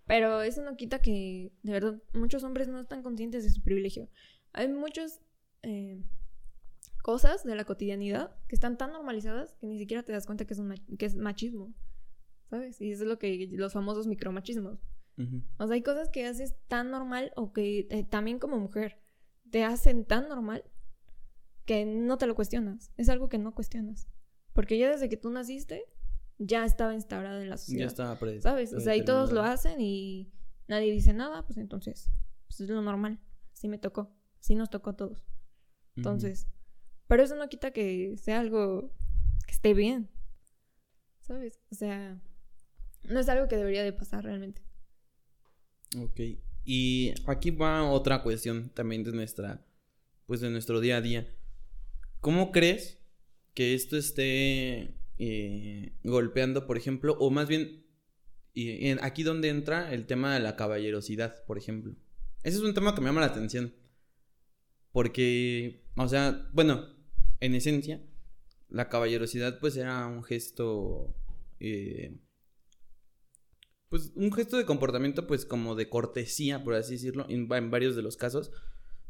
Pero eso no quita que, de verdad, muchos hombres no están conscientes de su privilegio. Hay muchas eh, cosas de la cotidianidad que están tan normalizadas que ni siquiera te das cuenta que es, un que es machismo. ¿Sabes? Y eso es lo que los famosos micromachismos. Ujú. O sea, hay cosas que haces tan normal o que eh, también como mujer te hacen tan normal que no te lo cuestionas. Es algo que no cuestionas. Porque ya desde que tú naciste, ya estaba instaurado en la sociedad. Ya está pre- ¿Sabes? O sea, y todos lo hacen y nadie dice nada, pues entonces, pues es lo normal. Así me tocó. Así nos tocó a todos. Entonces, pero eso no quita que sea algo que esté bien. ¿Sabes? O sea, no es algo que debería de pasar realmente. Ok. Y aquí va otra cuestión también de nuestra, pues de nuestro día a día. ¿Cómo crees que esto esté eh, golpeando, por ejemplo, o más bien y aquí donde entra el tema de la caballerosidad, por ejemplo? Ese es un tema que me llama la atención. Porque, o sea, bueno, en esencia, la caballerosidad pues era un gesto, eh, pues un gesto de comportamiento pues como de cortesía, por así decirlo, en, va- en varios de los casos.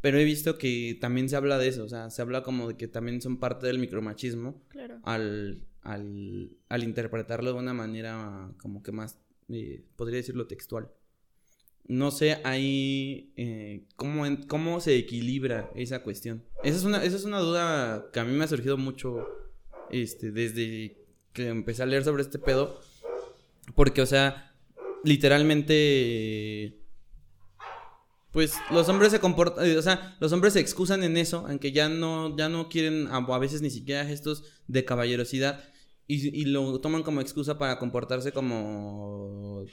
Pero he visto que también se habla de eso, o sea, se habla como de que también son parte del micromachismo Claro. al, al, al interpretarlo de una manera como que más, eh, podría decirlo textual. No sé ahí eh, cómo, cómo se equilibra esa cuestión. Esa es, una, esa es una duda que a mí me ha surgido mucho este, desde que empecé a leer sobre este pedo. Porque, o sea, literalmente... Pues los hombres se comportan, o sea, los hombres se excusan en eso, en que ya no, ya no quieren a, veces ni siquiera gestos de caballerosidad y lo toman como excusa para comportarse como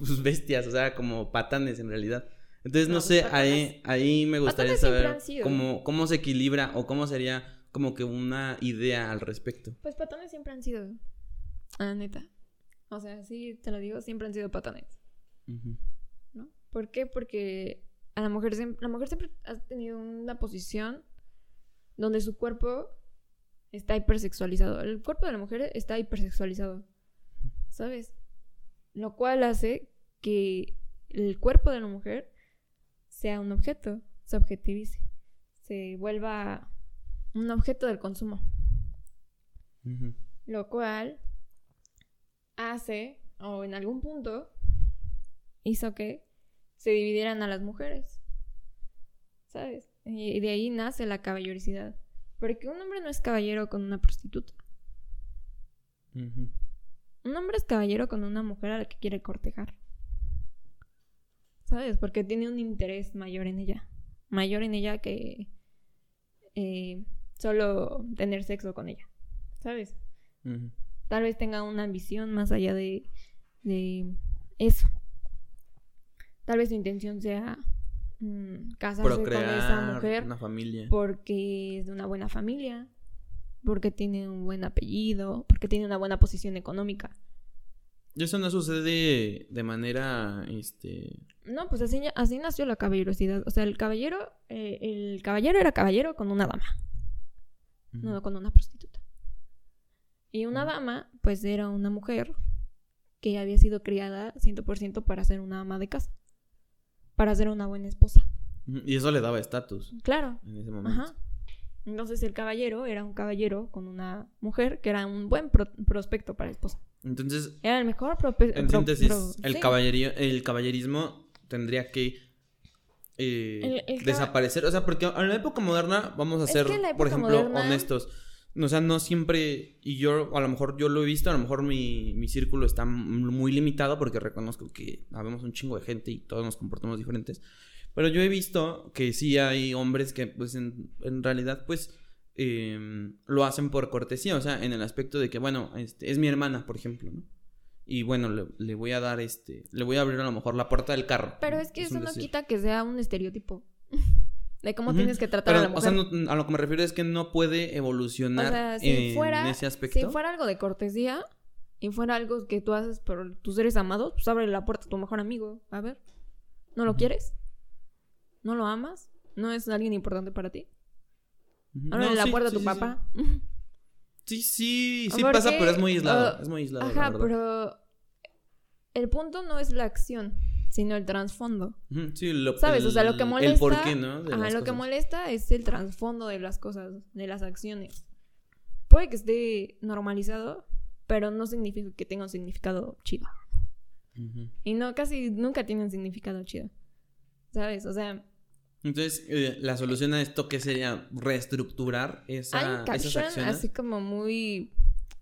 pues, bestias, o sea, como patanes en realidad. Entonces, no, No, sé, pues, ahí, ahí me gustaría Patanes saber cómo, cómo se equilibra o cómo sería como que una idea al respecto. Pues patones siempre han sido. Ah, neta. O sea, sí, te lo digo, siempre han sido patones. Ujú. ¿no? ¿Por qué? Porque a la mujer, la mujer siempre ha tenido una posición donde su cuerpo está hipersexualizado. El cuerpo de la mujer está hipersexualizado, ¿sabes? Lo cual hace que el cuerpo de la mujer sea un objeto, se objetivice, se vuelva un objeto del consumo. Lo cual hace, o en algún punto, hizo que se dividieran a las mujeres. ¿Sabes? Y de ahí nace la caballerosidad. Porque un hombre no es caballero con una prostituta. Un hombre es caballero con una mujer a la que quiere cortejar. ¿Sabes? Porque tiene un interés mayor en ella. Mayor en ella que eh, solo tener sexo con ella. ¿Sabes? Tal vez tenga una ambición más allá de, de eso. Tal vez su intención sea mm, casarse con esa mujer una familia. porque es de una buena familia, porque tiene un buen apellido, porque tiene una buena posición económica. Y eso no sucede de manera, este... No, pues así, así nació la caballerosidad. O sea, el caballero, eh, el caballero era caballero con una dama, no con una prostituta. Y una dama, pues era una mujer que había sido criada 100% para ser una ama de casa, para ser una buena esposa. Y eso le daba estatus Claro, en ese momento. ajá. Entonces el caballero era un caballero con una mujer que era un buen pro- prospecto para esposa. Entonces, Era el mejor prope- en pro- síntesis, pro- el, sí. caballería, el caballerismo tendría que eh, El- el caba- desaparecer. O sea, porque en la época moderna, vamos a Es ser, por ejemplo, moderna- honestos. O sea, no siempre, y yo a lo mejor yo lo he visto, a lo mejor mi, mi círculo está muy limitado porque reconozco que habemos un chingo de gente y todos nos comportamos diferentes. Pero yo he visto que sí hay hombres que pues en, en realidad pues eh, lo hacen por cortesía, o sea, en el aspecto de que, bueno, este, es mi hermana, por ejemplo, ¿no? Y bueno, le, le voy a dar este, le voy a abrir a lo mejor la puerta del carro. Pero es que eso no decir. quita que sea un estereotipo de cómo tienes que tratar Pero, a la o sea, mujer. no- a lo que me refiero es que no puede O evolucionar sea, si en fuera, ese aspecto. si fuera algo de cortesía y fuera algo que tú haces por tus seres amados, pues abre la puerta a tu mejor amigo. A ver, ¿no lo quieres? ¿No lo amas? ¿No es alguien importante para ti? Ábrele No, la sí, puerta sí, a tu sí, papá. Sí, sí, sí pasa, pero es muy aislado. uh, es muy aislado. la Ajá, pero el punto no es la acción, sino el trasfondo. Sí, lo, ¿Sabes? O sea, lo que molesta. El por qué, ¿no? De ajá, lo que molesta es el trasfondo de las cosas, de las acciones. Puede que esté normalizado, pero no significa que tenga un significado chido. Y no, casi nunca tiene un significado chido. ¿Sabes? O sea, Entonces, eh, la solución a esto, ¿qué sería? Reestructurar esa, hay esas acciones. así como muy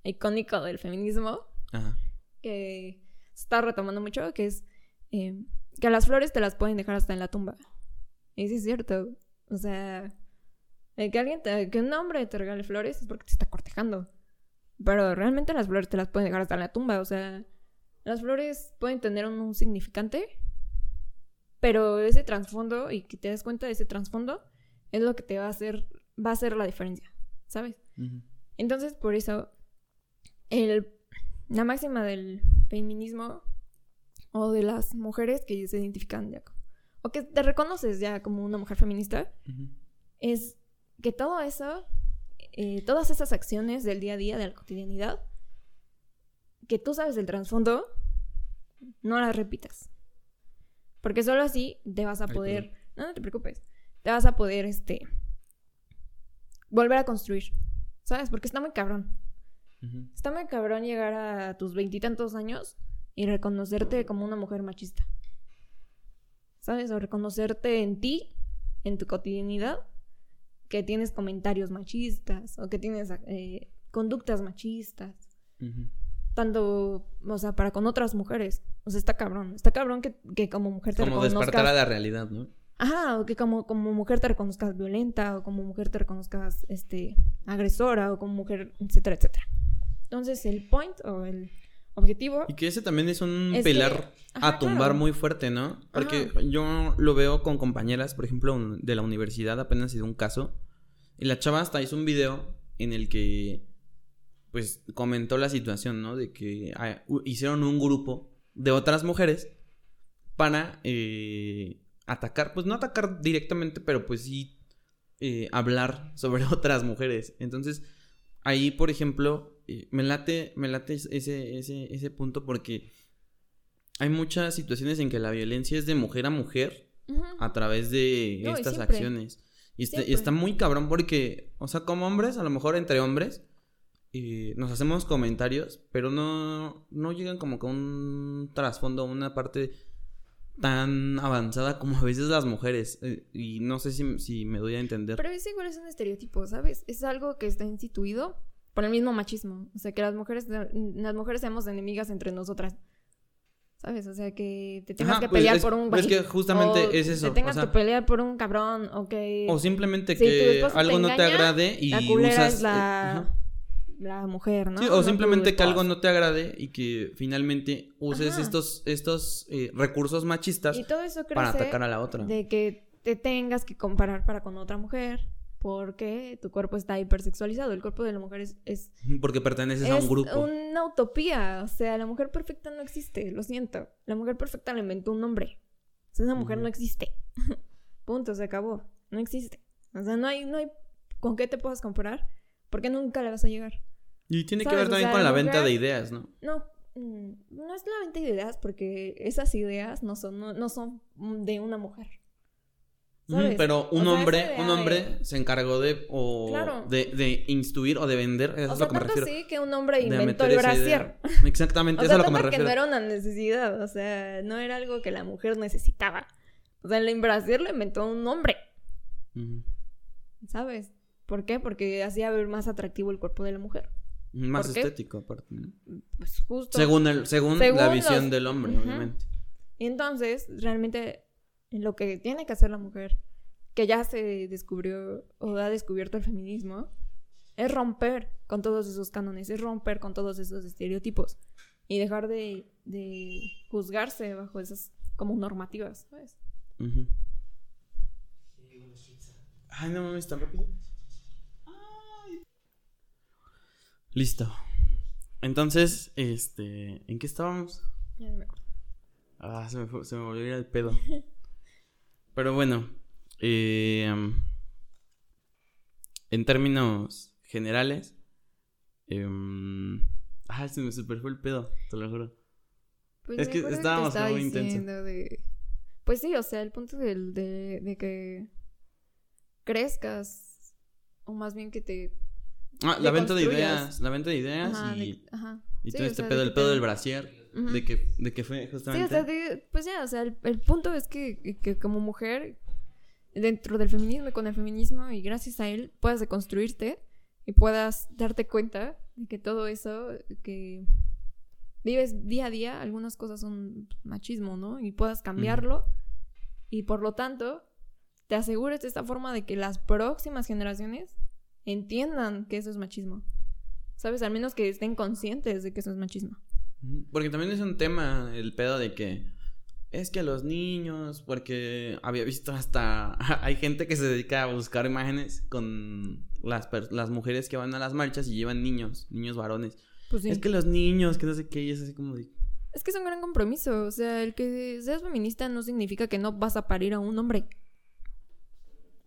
icónico del feminismo Ajá. que se está retomando mucho, que es eh, que las flores te las pueden dejar hasta en la tumba. Y sí es cierto. O sea, que alguien te- que un hombre te regale flores es porque te está cortejando. Pero realmente las flores te las pueden dejar hasta en la tumba. O sea, las flores pueden tener un, un significante, Pero ese trasfondo y que te des cuenta de ese trasfondo es lo que te va a hacer, va a hacer la diferencia, ¿sabes? Entonces, por eso, el, la máxima del feminismo o de las mujeres que se identifican ya o que te reconoces ya como una mujer feminista, es que todo eso, eh, todas esas acciones del día a día, de la cotidianidad, que tú sabes del trasfondo, no las repitas. Porque solo así te vas a Ay, poder, no, no te preocupes, te vas a poder, este, volver a construir, ¿sabes? Porque está muy cabrón. Está muy cabrón llegar a tus veintitantos años y reconocerte como una mujer machista. ¿Sabes? O reconocerte en ti, en tu cotidianidad, que tienes comentarios machistas o que tienes eh, conductas machistas. Tanto, o sea, para con otras mujeres. O sea, está cabrón. Está cabrón que, que como mujer te Como despertar a reconozcas. la realidad, ¿no? Ajá, o que como, como mujer te reconozcas violenta, o como mujer te reconozcas este, agresora, o como mujer, etcétera, etcétera. Entonces, el point o el objetivo. Y que ese también es un Es que- pilar ajá, a tumbar claro. muy fuerte, ¿no? Porque yo lo veo con compañeras, por ejemplo, de la universidad, apenas sido un caso. Y la chava hasta hizo un video en el que, pues, comentó la situación, ¿no? De que ah, hicieron un grupo de otras mujeres para eh, atacar, pues no atacar directamente, pero pues sí eh, hablar sobre otras mujeres. Entonces, ahí, por ejemplo, eh, me late, me late ese, ese, ese punto porque hay muchas situaciones en que la violencia es de mujer a mujer a través de No, estas acciones. Y está, y está muy cabrón porque, o sea, como hombres, a lo mejor entre hombres, eh, nos hacemos comentarios, pero no, no llegan como con un trasfondo, una parte tan avanzada como a veces las mujeres. Eh, y no sé si, si me doy a entender. Pero ese igual es un estereotipo, ¿sabes? Es algo que está instituido por el mismo machismo. O sea, que las mujeres, las mujeres seamos enemigas entre nosotras. ¿Sabes? O sea, que te tengas Ajá, que pues pelear es- por un pues es que justamente o es eso, Te tengas o sea- que pelear por un cabrón, o que O simplemente que algo no te agrade y la culera usas... es eh, la, ajá. La mujer, ¿no? Sí, o simplemente que algo no te agrade y que finalmente uses Ajá. estos, estos eh, recursos machistas Y todo eso crece para atacar a la otra. de que te tengas que comparar para con otra mujer porque tu cuerpo está hipersexualizado. El cuerpo de la mujer es, es Porque perteneces a un es grupo. una utopía. O sea, la mujer perfecta no existe, lo siento. La mujer perfecta la inventó un hombre. O sea, esa mujer no existe. Punto, se acabó. No existe. O sea, no hay, no hay con qué te puedas comparar porque nunca le vas a llegar. Y tiene que ver O también sea, con la venta de ideas, ¿no? No, mm, no es la venta de ideas porque esas ideas no son, no, no son de una mujer. ¿Sabes? Pero un O sea, esa hombre, un de- hombre se encargó de o Claro. de, de instruir o de vender, eso O es sea, lo que me refiero. sí que un hombre inventó el brasier. Exactamente, O eso sea, es lo que me tanto que refiero. no era una necesidad, o sea, no era algo que la mujer necesitaba. O sea, el brasier lo inventó un hombre. ¿sabes? ¿Por qué? Porque hacía ver más atractivo el cuerpo de la mujer. Más estético, aparte. ¿no? Pues justo. Según, el, según, Según la visión los- del hombre, obviamente. Y entonces, realmente, lo que tiene que hacer la mujer, que ya se descubrió o ha descubierto el feminismo, es romper con todos esos cánones, es romper con todos esos estereotipos y dejar de, de juzgarse bajo esas como normativas, ¿sabes? Ujú. Ay, no mames, tan rápido. Listo. Entonces, este, ¿en qué estábamos? Ya no me acuerdo. Ah, se me, fue- se me volvió a ir el pedo. Pero bueno, eh, en términos generales, em, ah, se me super fue el pedo, te lo juro. Pues Es que estábamos muy intenso. diciendo de... Pues sí, o sea, el punto del- de, de que crezcas, o más bien que te... Ah, la venta de ideas, la venta de ideas Ajá, y, de- ajá. y Sí, todo este sea, pedo, el pedo te- del brasier, de que, de que fue Sí, o justamente. sea, de- pues ya, o sea, el, el punto es que, que como mujer, dentro del feminismo y con el feminismo, y gracias a él, puedas deconstruirte y puedas darte cuenta de que todo eso que vives día a día, algunas cosas son machismo, ¿no? Y puedas cambiarlo y por lo tanto te asegures de esta forma de que las próximas generaciones entiendan que eso es machismo. ¿Sabes? Al menos que estén conscientes de que eso es machismo. Porque también es un tema el pedo de que es que los niños, porque había visto hasta, hay gente que se dedica a buscar imágenes con las, las mujeres que van a las marchas y llevan niños, niños varones. Pues sí. Es que los niños, que no sé qué, y es así como de... Es que es un gran compromiso. O sea, el que seas feminista no significa que no vas a parir a un hombre.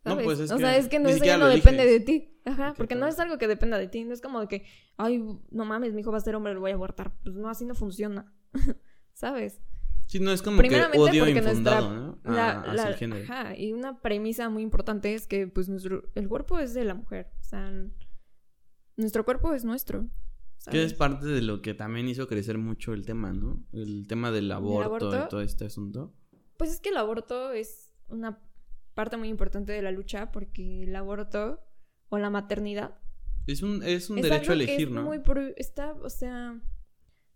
No, ¿Sabes? pues, es o que sea, es que no, eso ya no depende de ti. Ajá, porque no es algo que dependa de ti. No es como de que, ay, no mames, mi hijo va a ser hombre, lo voy a abortar. Pues no, así no funciona. ¿Sabes? Sí, no es como que odio infundado, nuestra... ¿no? la- A- hacia la- el ajá, y una premisa muy importante es que, pues, nuestro... El cuerpo es de la mujer. O sea, nuestro cuerpo es nuestro. Que es ¿sabes? parte de lo que también hizo crecer mucho el tema, ¿no? El tema del aborto, aborto? y todo este asunto. Pues es que el aborto es una parte muy importante de la lucha porque el aborto o la maternidad Es un, es un es derecho a elegir, es ¿no? muy está, o sea,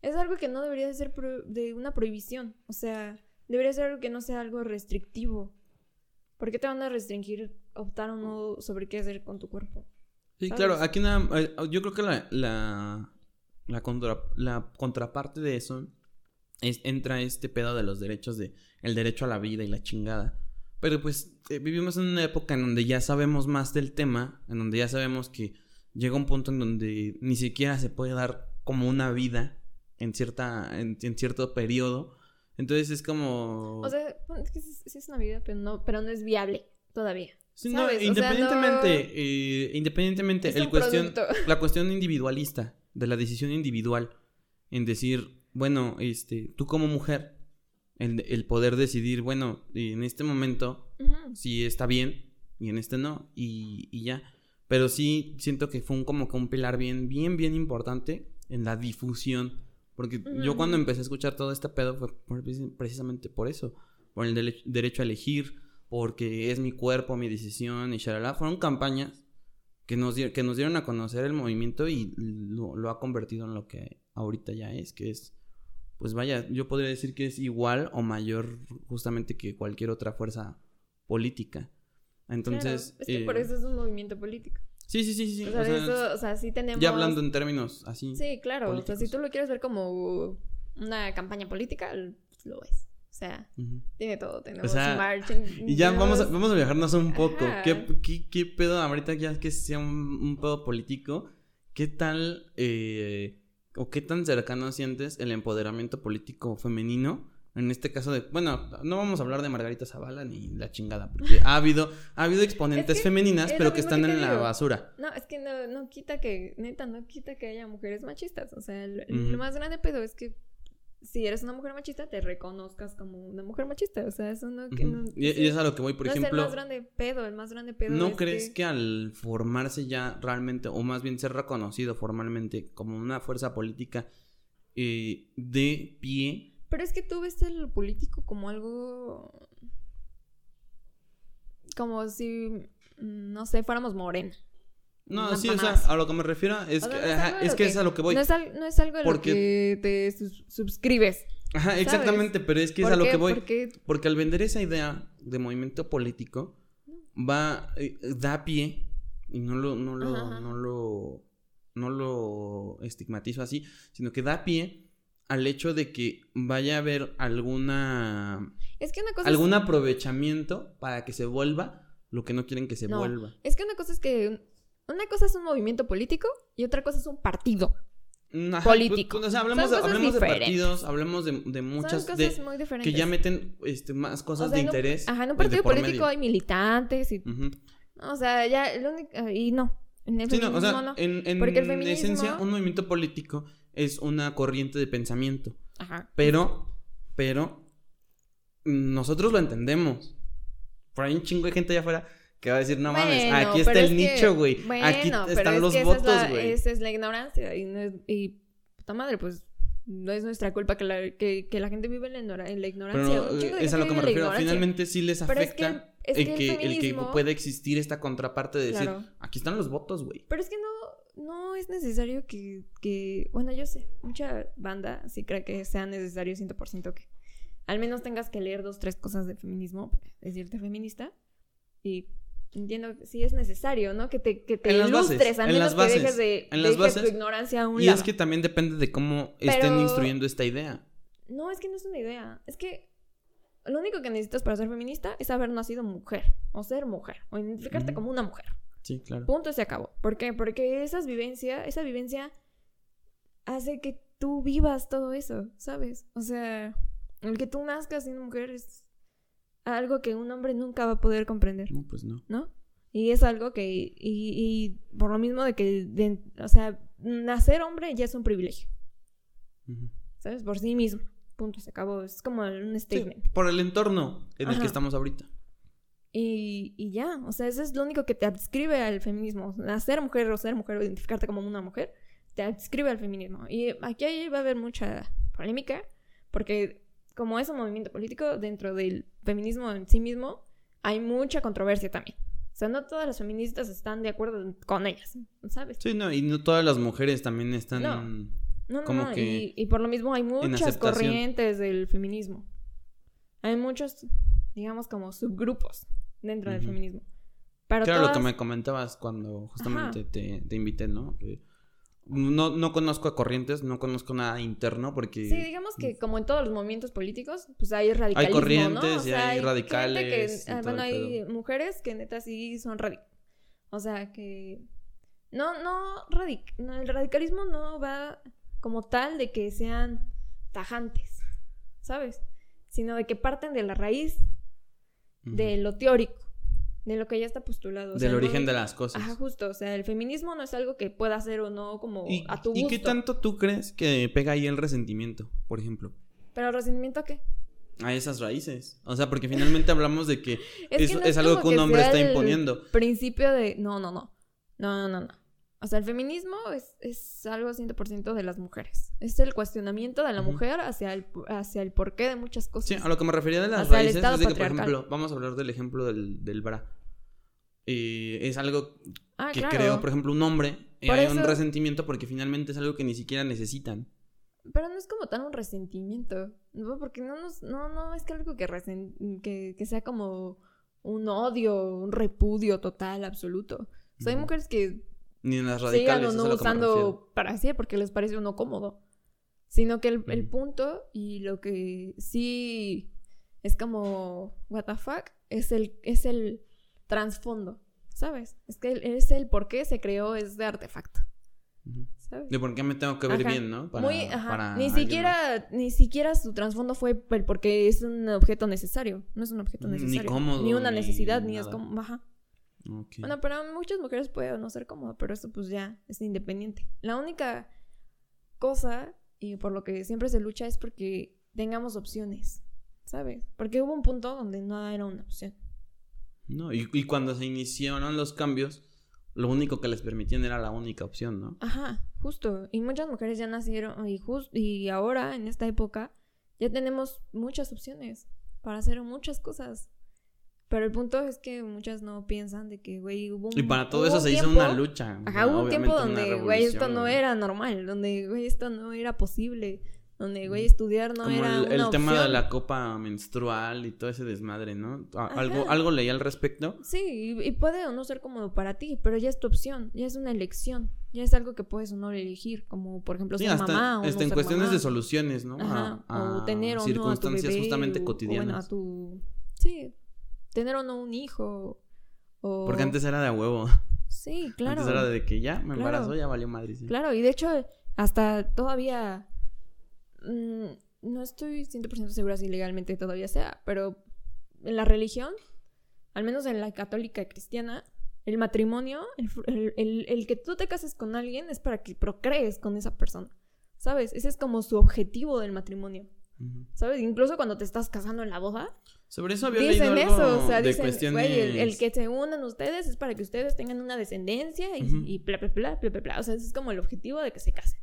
es algo que no debería de ser pro- de una prohibición, o sea, debería ser algo que no sea algo restrictivo. ¿Por qué te van a restringir optar o no sobre qué hacer con tu cuerpo? Sí, ¿sabes? claro, aquí nada, eh, yo creo que la, la, la, contra- la contraparte de eso es, entra este pedo de los derechos de el derecho a la vida y la chingada. Pero pues eh, vivimos en una época en donde ya sabemos más del tema, en donde ya sabemos que llega un punto en donde ni siquiera se puede dar como una vida en cierta en, en cierto periodo. Entonces es como O sea, es que sí, es una vida, pero no, pero no es viable todavía. Sí, no, ¿sabes? O sea, independientemente, no- eh, independientemente, el cuestión, la cuestión individualista, de la decisión individual, en decir, bueno, este, tú como mujer, el, el poder decidir, bueno, en este momento Ujú. sí está bien y en este no, y, y ya. Pero sí siento que fue un, como que un pilar bien, bien, bien importante en la difusión. Porque yo cuando empecé a escuchar todo este pedo fue por- precisamente por eso. Por el derecho a elegir, porque es mi cuerpo, mi decisión y shalala. Fueron campañas que nos, que nos dieron a conocer el movimiento y lo, lo ha convertido en lo que ahorita ya es, que es, pues vaya, yo podría decir que es igual o mayor justamente que cualquier otra fuerza política. Entonces, Claro, es que eh, por eso es un movimiento político. sí, sí, sí, sí. o sea, o sea, eso, o sea, sí tenemos... ya hablando en términos así. Sí, claro. O sea, si tú lo quieres ver como una campaña política, lo es. O sea, tiene todo. Tenemos sea, marching, Y ya vamos a, vamos a viajarnos un poco. ¿Qué, qué, qué pedo ahorita ya que sea un, un pedo político? ¿Qué tal eh, o qué tan cercano sientes el empoderamiento político femenino? En este caso de, bueno, no vamos a hablar de Margarita Zavala ni la chingada, porque ha habido, ha habido exponentes Es que femeninas, es pero lo que están que en la basura. No, es que no, no quita que, neta, no quita que haya mujeres machistas. O sea, Ujú. lo más grande pedo es que si eres una mujer machista, te reconozcas como una mujer machista. O sea, eso no... Que Ujú. no y, sí, y es a lo que voy, por no ejemplo. es el más grande pedo, el más grande pedo ¿No es crees que... al formarse ya realmente, o más bien ser reconocido formalmente como una fuerza política eh, de pie? Pero es que tú ves el político como algo. Como si, mm, no sé, fuéramos morena. No, sí, o sea, a lo que me refiero es O que, no es ajá, que que- es a lo que voy. No es, al- no es algo de Porque- lo que te sus- suscribes. Ajá, exactamente, pero es que es ¿Por a lo qué? que voy. Porque Porque al vender esa idea de movimiento político, va, eh, da pie, y no lo, no lo, Ajá, ajá. no lo, no lo estigmatizo así, sino que da pie al hecho de que vaya a haber alguna, es que una cosa algún aprovechamiento para que se vuelva lo que no quieren que se No. vuelva. es, que una cosa es que una cosa es un movimiento político y otra cosa es un partido. Ajá, político. pues, o sea, hablemos, Son de, cosas hablemos de partidos, hablemos de, de muchas, de, cosas muy diferentes. que ya meten este, más cosas O sea, de interés. Ajá, en un partido político medio. hay militantes y o sea, ya lo único y no, en el Sí, no, o sea, no. en, en Porque el feminismo- esencia, un movimiento político es una corriente de pensamiento. Ajá. Pero, pero, nosotros lo entendemos. Por ahí un chingo de gente allá afuera que va a decir, no mames, Bueno, aquí está el es que- nicho, güey. bueno, aquí pero están es los que votos, güey. Esa es la ignorancia. Y, no es- y puta madre, pues no es nuestra culpa que la, que, que la gente vive en la, ignora- en la ignorancia. Pero eh, es a lo que me refiero. Finalmente sí les afecta es el, que el que, el que feminismo- pueda existir esta contraparte de decir, Claro. aquí están los votos, güey. Pero es que no, no es necesario que, que. Bueno, yo sé, mucha banda sí cree que sea necesario 100% que al menos tengas que leer dos, tres cosas de feminismo para decirte feminista. Y entiendo que sí es necesario, ¿no? Que te, que te ilustres, bases, al en menos bases, que dejes, de, en las dejes bases. tu ignorancia a un Y lado. es que también depende de cómo estén instruyendo esta idea. No, es que no es una idea. Es que lo único que necesitas para ser feminista es haber nacido mujer, o ser mujer, o identificarte como una mujer. Sí, claro. Punto se acabó. ¿Por qué? Porque esas vivencia, esa vivencia hace que tú vivas todo eso, ¿sabes? O sea, el que tú nazcas siendo mujer es algo que un hombre nunca va a poder comprender, No, pues no. ¿no? Y es algo que, y, y por lo mismo de que, de- o sea, nacer hombre ya es un privilegio. ¿sabes? Por sí mismo. Punto, se acabó. Es como un Sí, statement. por el entorno en el que estamos ahorita. Y, y ya, o sea, eso es lo único que te adscribe al feminismo. Nacer mujer o ser mujer o identificarte como una mujer, te adscribe al feminismo. Y aquí ahí va a haber mucha polémica, porque como es un movimiento político, dentro del feminismo en sí mismo, hay mucha controversia también. O sea, no todas las feministas están de acuerdo con ellas, ¿sabes? Sí, no, y no todas las mujeres también están. No. No, no, Como no, que y, y por lo mismo hay muchas corrientes del feminismo. Hay muchos, digamos, como subgrupos dentro del feminismo. Pero Claro, lo que me comentabas cuando justamente te, te invité, ¿no? Que no, no conozco a corrientes, no conozco nada interno porque... Sí, digamos que como en todos los movimientos políticos, pues hay radicalismo, corrientes ¿no? O y hay radicales que, y ah, bueno, hay mujeres que neta sí son radicales. O sea, que no, no, radic no, el radicalismo no va como tal de que sean tajantes, ¿sabes? Sino de que parten de la raíz de lo teórico, de lo que ya está postulado. o sea, Del no- origen de las cosas. Ajá, justo. O sea, el feminismo no es algo que pueda hacer o no como ¿Y, a tu y gusto. qué tanto tú crees que pega ahí el resentimiento, por ejemplo? Pero resentimiento a qué? A esas raíces. O sea, porque finalmente hablamos de que es, que no es algo que un hombre está imponiendo. Principio de. No, no, no. No, no, no. O sea, el feminismo es, es algo 100% de las mujeres. Es el cuestionamiento de la mujer hacia el, hacia el porqué de muchas cosas. Sí, a lo que me refería de las raíces es de que, por ejemplo, vamos a hablar del ejemplo del, del bra. Eh, es algo Ah, que claro. creo, por ejemplo, un hombre, eh, hay un resentimiento porque finalmente es algo que ni siquiera necesitan. Pero no es como tan un resentimiento. ¿no? Porque no nos, no, no es que algo que, resen- que, que sea como un odio, un repudio total, absoluto. O sea, hay mujeres que Ni en las sigan radicales, o eso no usando para sí porque les parece uno cómodo. Sino que el, el Ujú. punto y lo que sí es como, what the fuck, es el, es el trasfondo, ¿sabes? Es que el- es el por qué se creó ese artefacto. ¿sabes? De por qué me tengo que ver Ajá. bien, ¿no? Muy, ajá. para ni siquiera, ni siquiera su trasfondo fue el porque es un objeto necesario. No es un objeto Ni necesario. cómodo, Ni una ni necesidad, ni es como. Ajá. Más. Ok. Bueno, para muchas mujeres puede no ser cómodo, pero eso pues ya es independiente. La única cosa, y por lo que siempre se lucha, es porque tengamos opciones, ¿sabes? Porque hubo un punto donde no era una opción. No, y, y cuando se iniciaron los cambios, lo único que les permitían era la única opción, ¿no? Ajá, justo. Y muchas mujeres ya nacieron, y, jus- y ahora, en esta época, ya tenemos muchas opciones para hacer muchas cosas. Pero el punto es que muchas no piensan de que, güey, hubo un Y para todo eso se hizo tiempo- una lucha. Ajá, hubo un tiempo donde, güey, esto no era normal, donde, güey, esto no era posible, donde, güey, estudiar no Como era el, el tema de la copa menstrual y todo ese desmadre, ¿no? Ajá. Algo, algo leí al respecto. Sí, y, y puede o no ser cómodo para ti, pero ya es tu opción, ya es una elección, ya es algo que puedes o no elegir, como por ejemplo Sí, ser hasta, mamá o hasta no en ser cuestiones mamá. de soluciones, ¿no? Ajá, A- o tener o no a tu bebé, justamente o- o cotidianas. bueno, a tu... Sí, tener o no un hijo, o... Porque antes era de a huevo. Sí, claro. Antes era de que ya me Claro. embarazó, ya valió madre. sí. Claro, y de hecho, hasta todavía. mm, no estoy 100% segura si legalmente todavía sea, pero en la religión, al menos en la católica y cristiana, el matrimonio, el, el- el- el que tú te cases con alguien es para que procrees con esa persona. ¿Sabes? Ese es como su objetivo del matrimonio. ¿Sabes? Incluso cuando te estás casando en la boda, Sobre eso había dicen leído algo eso. O sea, de dicen, cuestiones... güey, el, el que se unan ustedes es para que ustedes tengan una descendencia y, bla, bla, bla, bla, bla, bla. O sea, ese es como el objetivo de que se casen.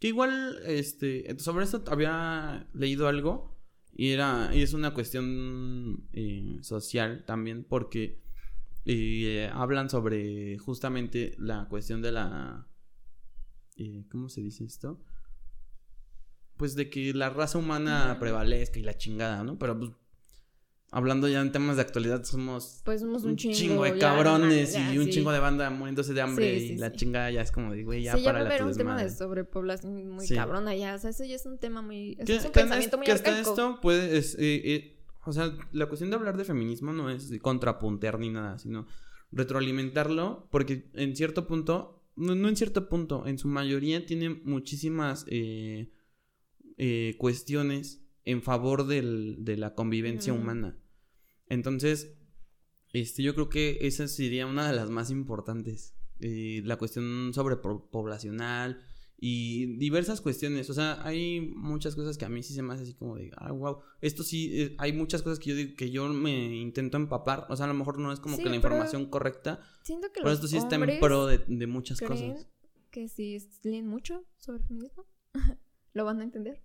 Que igual, este, sobre esto había leído algo y era, y es una cuestión eh, social también porque eh, hablan sobre justamente la cuestión de la, eh, ¿cómo se dice esto? Pues de que la raza humana prevalezca y la chingada, ¿no? Pero pues, hablando ya en temas de actualidad somos Pues somos un, un chingo, chingo, de ya, cabrones ya, y un sí. chingo de banda muriéndose de hambre Sí, sí, y la chingada ya es como de, güey, ya sí, ya para haber un tema de sobrepoblación muy cabrona ya. O sea, eso ya es un tema muy... es un pensamiento muy que hasta esto puede es, eh, eh, o sea, la cuestión de hablar de feminismo no es contrapuntear ni nada, sino retroalimentarlo, porque en cierto punto, no, no en cierto punto, en su mayoría tiene muchísimas eh, eh, cuestiones en favor del- de la convivencia Ujú. humana. Entonces, este, yo creo que esa sería una de las más importantes. Eh, la cuestión sobrepoblacional y diversas cuestiones. O sea, hay muchas cosas que a mí sí se me hace así como de, ah, wow. Esto sí, eh, hay muchas cosas que yo, que yo me intento empapar. O sea, a lo mejor no es como Sí, que la información correcta, Siento que pero los esto sí está en pro de, de muchas creen cosas. que si leen mucho sobre feminismo, lo van a entender.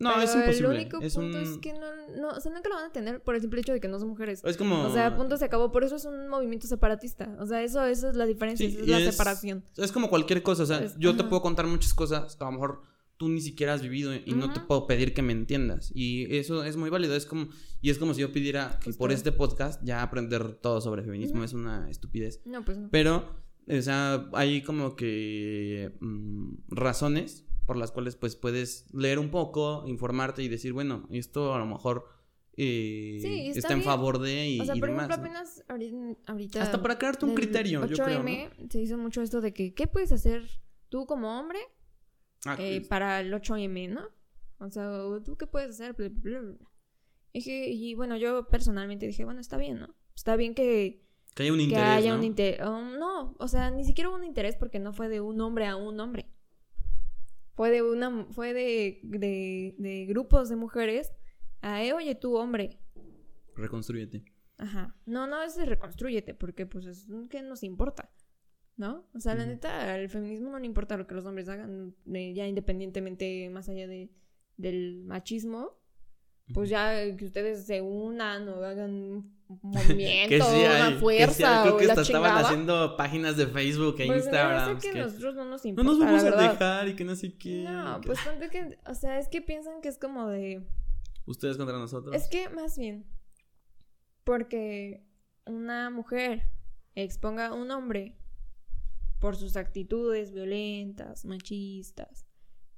No, Pero es imposible. El único es punto un... es que no, no, o sea, nunca lo van a entender por el simple hecho de que no son mujeres. Es como... O sea, punto se acabó. Por eso es un movimiento separatista. O sea, eso, eso es la diferencia, Sí, esa es la es- separación. Es como cualquier cosa, o sea, Es- yo te puedo contar muchas cosas que a lo mejor tú ni siquiera has vivido y no te puedo pedir que me entiendas. Y eso es muy válido, es como y es como si yo pidiera que Justo. por este podcast ya aprender todo sobre feminismo, es una estupidez. No, pues no. Pero o sea, hay como que mm, razones por las cuales pues puedes leer un poco, informarte y decir, bueno, esto a lo mejor eh, Sí, está está, en favor de y, o sea, y por demás, ejemplo, ¿no? apenas ahori- ahorita. Hasta para crearte un criterio, yo creo, 8M se hizo mucho esto de que, ¿qué puedes hacer tú como hombre Ah, eh, para el 8M, no? O sea, ¿tú qué puedes hacer? Bla, bla, bla. Dije, y bueno, yo personalmente dije, bueno, está bien, ¿no? Está bien que, que haya un que interés, haya ¿no? un interés. no, o sea, ni siquiera hubo un interés porque no fue de un hombre a un hombre. Fue de una, fue de, de, de grupos de mujeres a, eh, oye, tú hombre. Reconstrúyete. Ajá. No, no, es de reconstrúyete, porque pues es que nos importa. ¿No? O sea, la neta, al feminismo no le importa lo que los hombres hagan, de- ya independientemente, más allá de, del machismo, pues ya que ustedes se unan o hagan movimiento, que sí hay, una que sí fuerza hay. Creo o que hasta estaban haciendo páginas de Facebook e Pues, Instagram. que, que a nosotros no nos no nos vamos a dejar y que no sé qué. No, pues ponte que, o sea, es que piensan que es como de, Ustedes contra nosotros. Es que más bien, porque una mujer exponga a un hombre por sus actitudes violentas, machistas,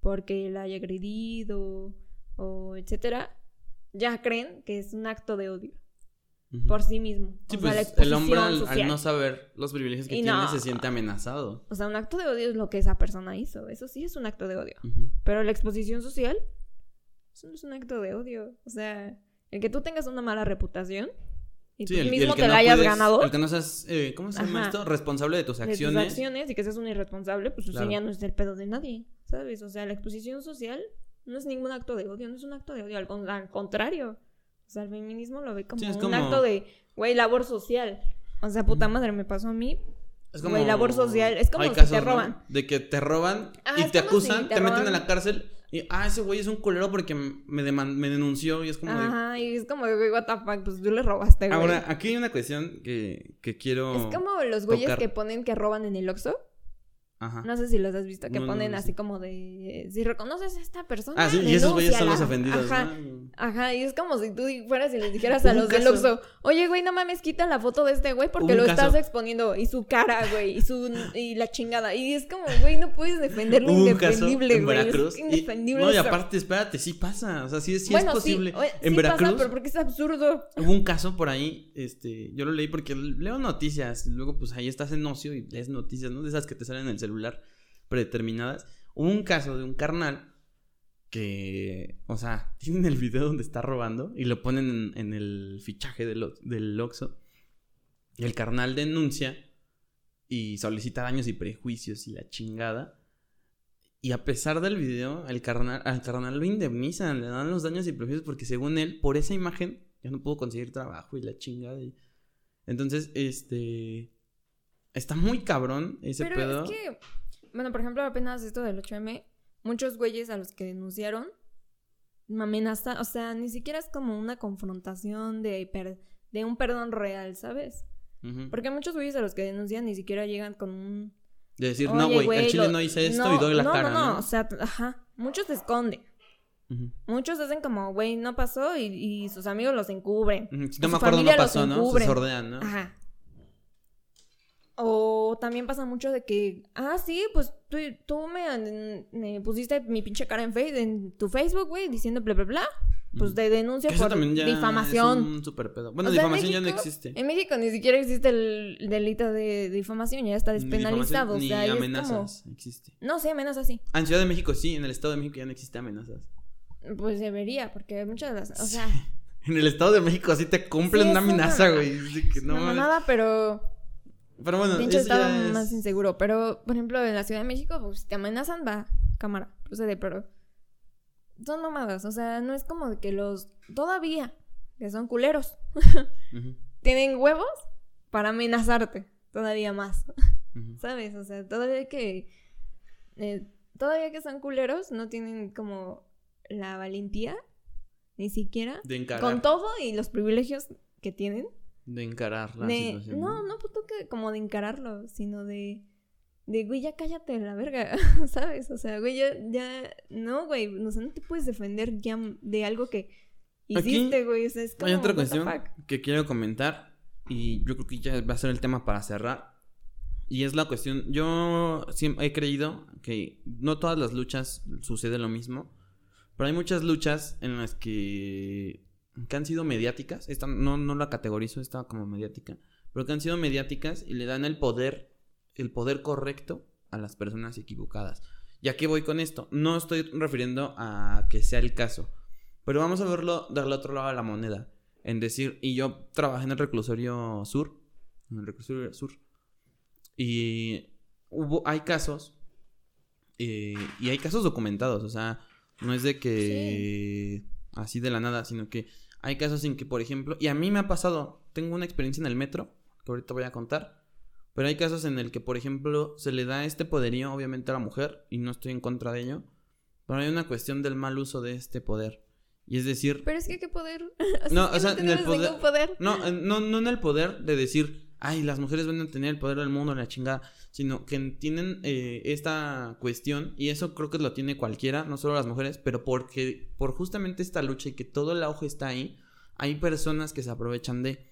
porque la haya agredido o etcétera, ya creen que es un acto de odio Por sí mismo. Sí, o sea, pues la el hombre al, no saber los privilegios que Y tiene no. se siente amenazado. O sea, un acto de odio es lo que esa persona hizo. Eso sí es un acto de odio. Pero la exposición social, eso no es un acto de odio. O sea, el que tú tengas una mala reputación y Sí, tú el, mismo el que te no la hayas puedes- ganado El que no seas, eh, ¿cómo se llama Ajá. esto? Responsable de tus de tus acciones. acciones y que seas un irresponsable, pues Claro. ya no es el pedo de nadie, ¿sabes? O sea, la exposición social no es ningún acto de odio, no es un acto de odio, al contrario. O sea, el feminismo lo ve como Sí, un como- acto de, güey, labor social. O sea, puta madre, me pasó a mí. Es Güey, labor social, es como si casos, te ¿no? roban. De que te roban Ah, y te como si acusan, te te, meten a la cárcel y, ah, ese güey es un culero porque me, me denunció y es como de... Ajá, y es como, de, güey, what the fuck, pues tú le robaste, güey. Ahora, aquí hay una cuestión que, que quiero... es como los güeyes tocar. que ponen que roban en el Oxxo. Ajá. No sé si los has visto, que No, ponen no así como de... Si reconoces a esta persona, ah, sí, y esos güeyes son los ofendidos, Ajá. ¿no? Ajá, y es como si tú fueras y les dijeras a los del Oxxo, oye, güey, no mames, quita la foto de este güey porque lo estás exponiendo y su cara, güey, y su y la chingada. Y es como, güey, no puedes defender lo indefendible, en güey. Veracruz. Es y- indefendible. no, y aparte, espérate, sí pasa. O sea, sí, sí bueno, es posible. Sí, oye, en sí Veracruz pasa, pero porque es absurdo. hubo un caso por ahí, este, yo lo leí porque leo noticias. Luego, pues ahí estás en ocio y lees noticias, ¿no? De esas que te salen en el celular predeterminadas. Hubo un caso de un carnal que, o sea, tienen el video donde está robando y lo ponen en, el fichaje del, del Oxxo. Y el carnal denuncia y solicita daños y prejuicios y la chingada. Y a pesar del video, el carnal, al carnal lo indemnizan, le dan los daños y prejuicios porque según él, por esa imagen, ya no pudo conseguir trabajo y la chingada. Entonces, este... Está muy cabrón ese Pero pedo. es que, bueno, por ejemplo, apenas esto del 8M, muchos güeyes a los que denunciaron me amenazan, o sea, ni siquiera es como una confrontación de, per- de un perdón real, ¿sabes? Porque muchos güeyes a los que denuncian ni siquiera llegan con un... De decir, "Oye, no, güey, el chile lo- no hice esto no, y doy la no, cara, No, no, ¿no? o sea, ajá, muchos se esconden. Muchos hacen como, güey, no pasó y, y sus amigos los encubren. Si o no me acuerdo, no pasó, ¿no? Se sordean, ¿no? Ajá. O también pasa mucho de que, ah, sí, pues tú, tú me, me pusiste mi pinche cara en, face, en tu Facebook, güey, diciendo bla, bla, bla. Pues denuncio Que eso por ya difamación. Es un super pedo. Bueno, O sea, en difamación ya no existe. En México ni siquiera existe el delito de difamación, ya está despenalizado. Ni o sea, y es como... amenazas existe. No sé, amenazas sí. Ah, en Ciudad de México sí, en el Estado de México ya no existe amenazas. Pues debería, porque muchas de las... O sea, En el Estado de México sí te cumplen Sí, una amenaza, güey. Así no no, nada, pero... Pero bueno, Pinche eso estado es- más inseguro. Pero, por ejemplo, en la Ciudad de México, pues si te amenazan, va, cámara, procede, pero. Son mamadas. O sea, no es como de que los. Todavía, que son culeros, tienen huevos para amenazarte. Todavía más. ¿Sabes? O sea, todavía que. eh, todavía que son culeros, no tienen como la valentía, ni siquiera. De encarar. Con todo y los privilegios que tienen. De encarar la de- situación. no, no pues, que como de encararlo, sino de, de, güey, ya cállate la verga, ¿sabes? O sea, güey, ya, ya, no, güey, o sea, no te puedes defender ya de algo que Aquí hiciste, güey, o sea, es como, Hay otra cuestión que quiero comentar y yo creo que ya va a ser el tema para cerrar. Y es la cuestión, yo siempre he creído que no todas las luchas sucede lo mismo, pero hay muchas luchas en las que, que han sido mediáticas, esta no, no la categorizo, esta como mediática, pero que han sido mediáticas y le dan el poder, el poder correcto a las personas equivocadas. ¿Y a voy con esto? No estoy refiriendo a que sea el caso, pero vamos a verlo del otro lado de la moneda. En decir, y yo trabajé en el reclusorio sur, en el reclusorio sur, y hubo, hay casos, eh, y hay casos documentados, o sea, no es de que así de la nada, sino que hay casos en que, por ejemplo, y a mí me ha pasado, tengo una experiencia en el metro, que ahorita voy a contar, pero hay casos en el que, por ejemplo, se le da este poderío, obviamente, a la mujer, y no estoy en contra de ello, pero hay una cuestión del mal uso de este poder. Y es decir, Pero es que qué poder. No, es que o sea, en el poder- poder. no, no, no en el poder de decir, ay, las mujeres van a tener el poder del mundo, la chingada, sino que tienen eh, esta cuestión, y eso creo que lo tiene cualquiera, no solo las mujeres, pero porque por justamente esta lucha y que todo el auge está ahí, hay personas que se aprovechan de.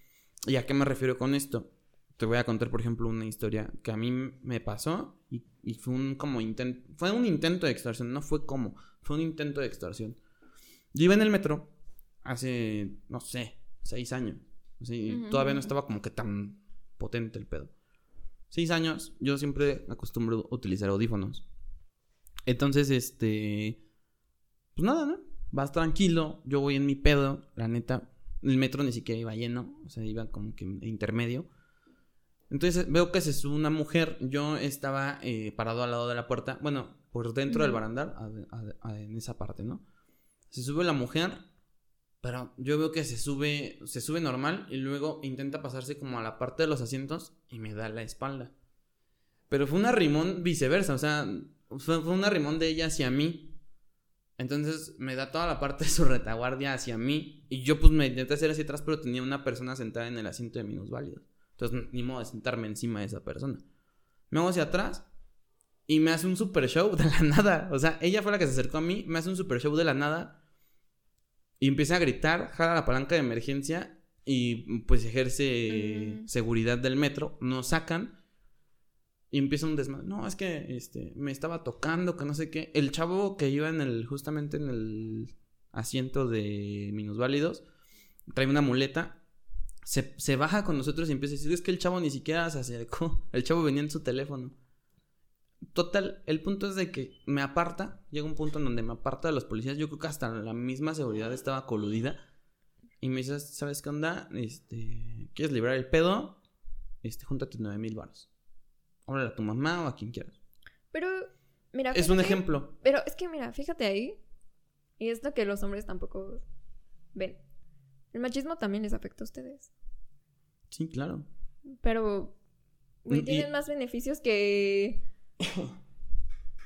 ¿Y a qué me refiero con esto? Te voy a contar, por ejemplo, una historia que a mí me pasó y, y fue un como intento, fue un intento de extorsión, no fue como, fue un intento de extorsión. Yo iba en el metro hace, no sé, seis años. Ujú, Todavía no estaba como que tan potente el pedo. Seis años, yo siempre acostumbro utilizar audífonos. Entonces, este. Pues nada, ¿no? Vas tranquilo, yo voy en mi pedo, la neta. El metro ni siquiera iba lleno, o sea, iba como que intermedio. Entonces veo que se sube una mujer, yo estaba eh, parado al lado de la puerta, bueno, por dentro del barandal, a- a- a- en esa parte, ¿no? Se sube la mujer, pero yo veo que se sube, se sube normal y luego intenta pasarse como a la parte de los asientos y me da la espalda. Pero fue un arrimón viceversa, o sea, fue, fue un arrimón de ella hacia mí. Entonces me da toda la parte de su retaguardia hacia mí. Y yo pues me intenté hacer hacia atrás, pero tenía una persona sentada en el asiento de minusválidos. Entonces ni modo de sentarme encima de esa persona. Me hago hacia atrás y me hace un super show de la nada. O sea, ella fue la que se acercó a mí, me hace un super show de la nada. Y empieza a gritar, jala la palanca de emergencia y pues ejerce Mm. seguridad del metro. Nos sacan y empieza un desmadre. No, es que este, me estaba tocando, que no sé qué. El chavo que iba en el, justamente en el asiento de minusválidos, trae una muleta. Se, se baja con nosotros y empieza a decir, es que el chavo ni siquiera se acercó. El chavo venía en su teléfono. Total, el punto es de que me aparta, llega un punto en donde me aparta de los policías, yo creo que hasta la misma seguridad estaba coludida. Y me dice, ¿sabes qué onda? Este, ¿quieres librar el pedo? Este, júntate nueve mil baros. Háblale a tu mamá o a quien quieras. Pero, mira. Es un ejemplo. Pero es que, mira, fíjate ahí. Y es lo que los hombres tampoco ven. El machismo también les afecta a ustedes. Sí, claro. Pero, güey, Mm, y- tienen más beneficios que.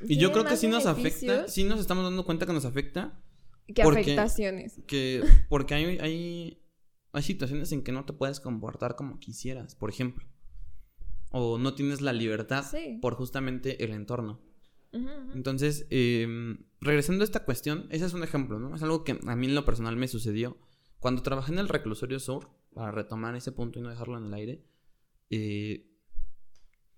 Y yo creo que sí nos afecta, sí nos estamos dando cuenta que nos afecta, Que porque- afectaciones. que porque hay, hay, hay situaciones en que no te puedes comportar como quisieras, por ejemplo. O no tienes la libertad Sí. por justamente el entorno. Entonces, eh, regresando a esta cuestión, ese es un ejemplo, ¿no? Es algo que a mí en lo personal me sucedió. Cuando trabajé en el reclusorio sur, para retomar ese punto y no dejarlo en el aire, eh,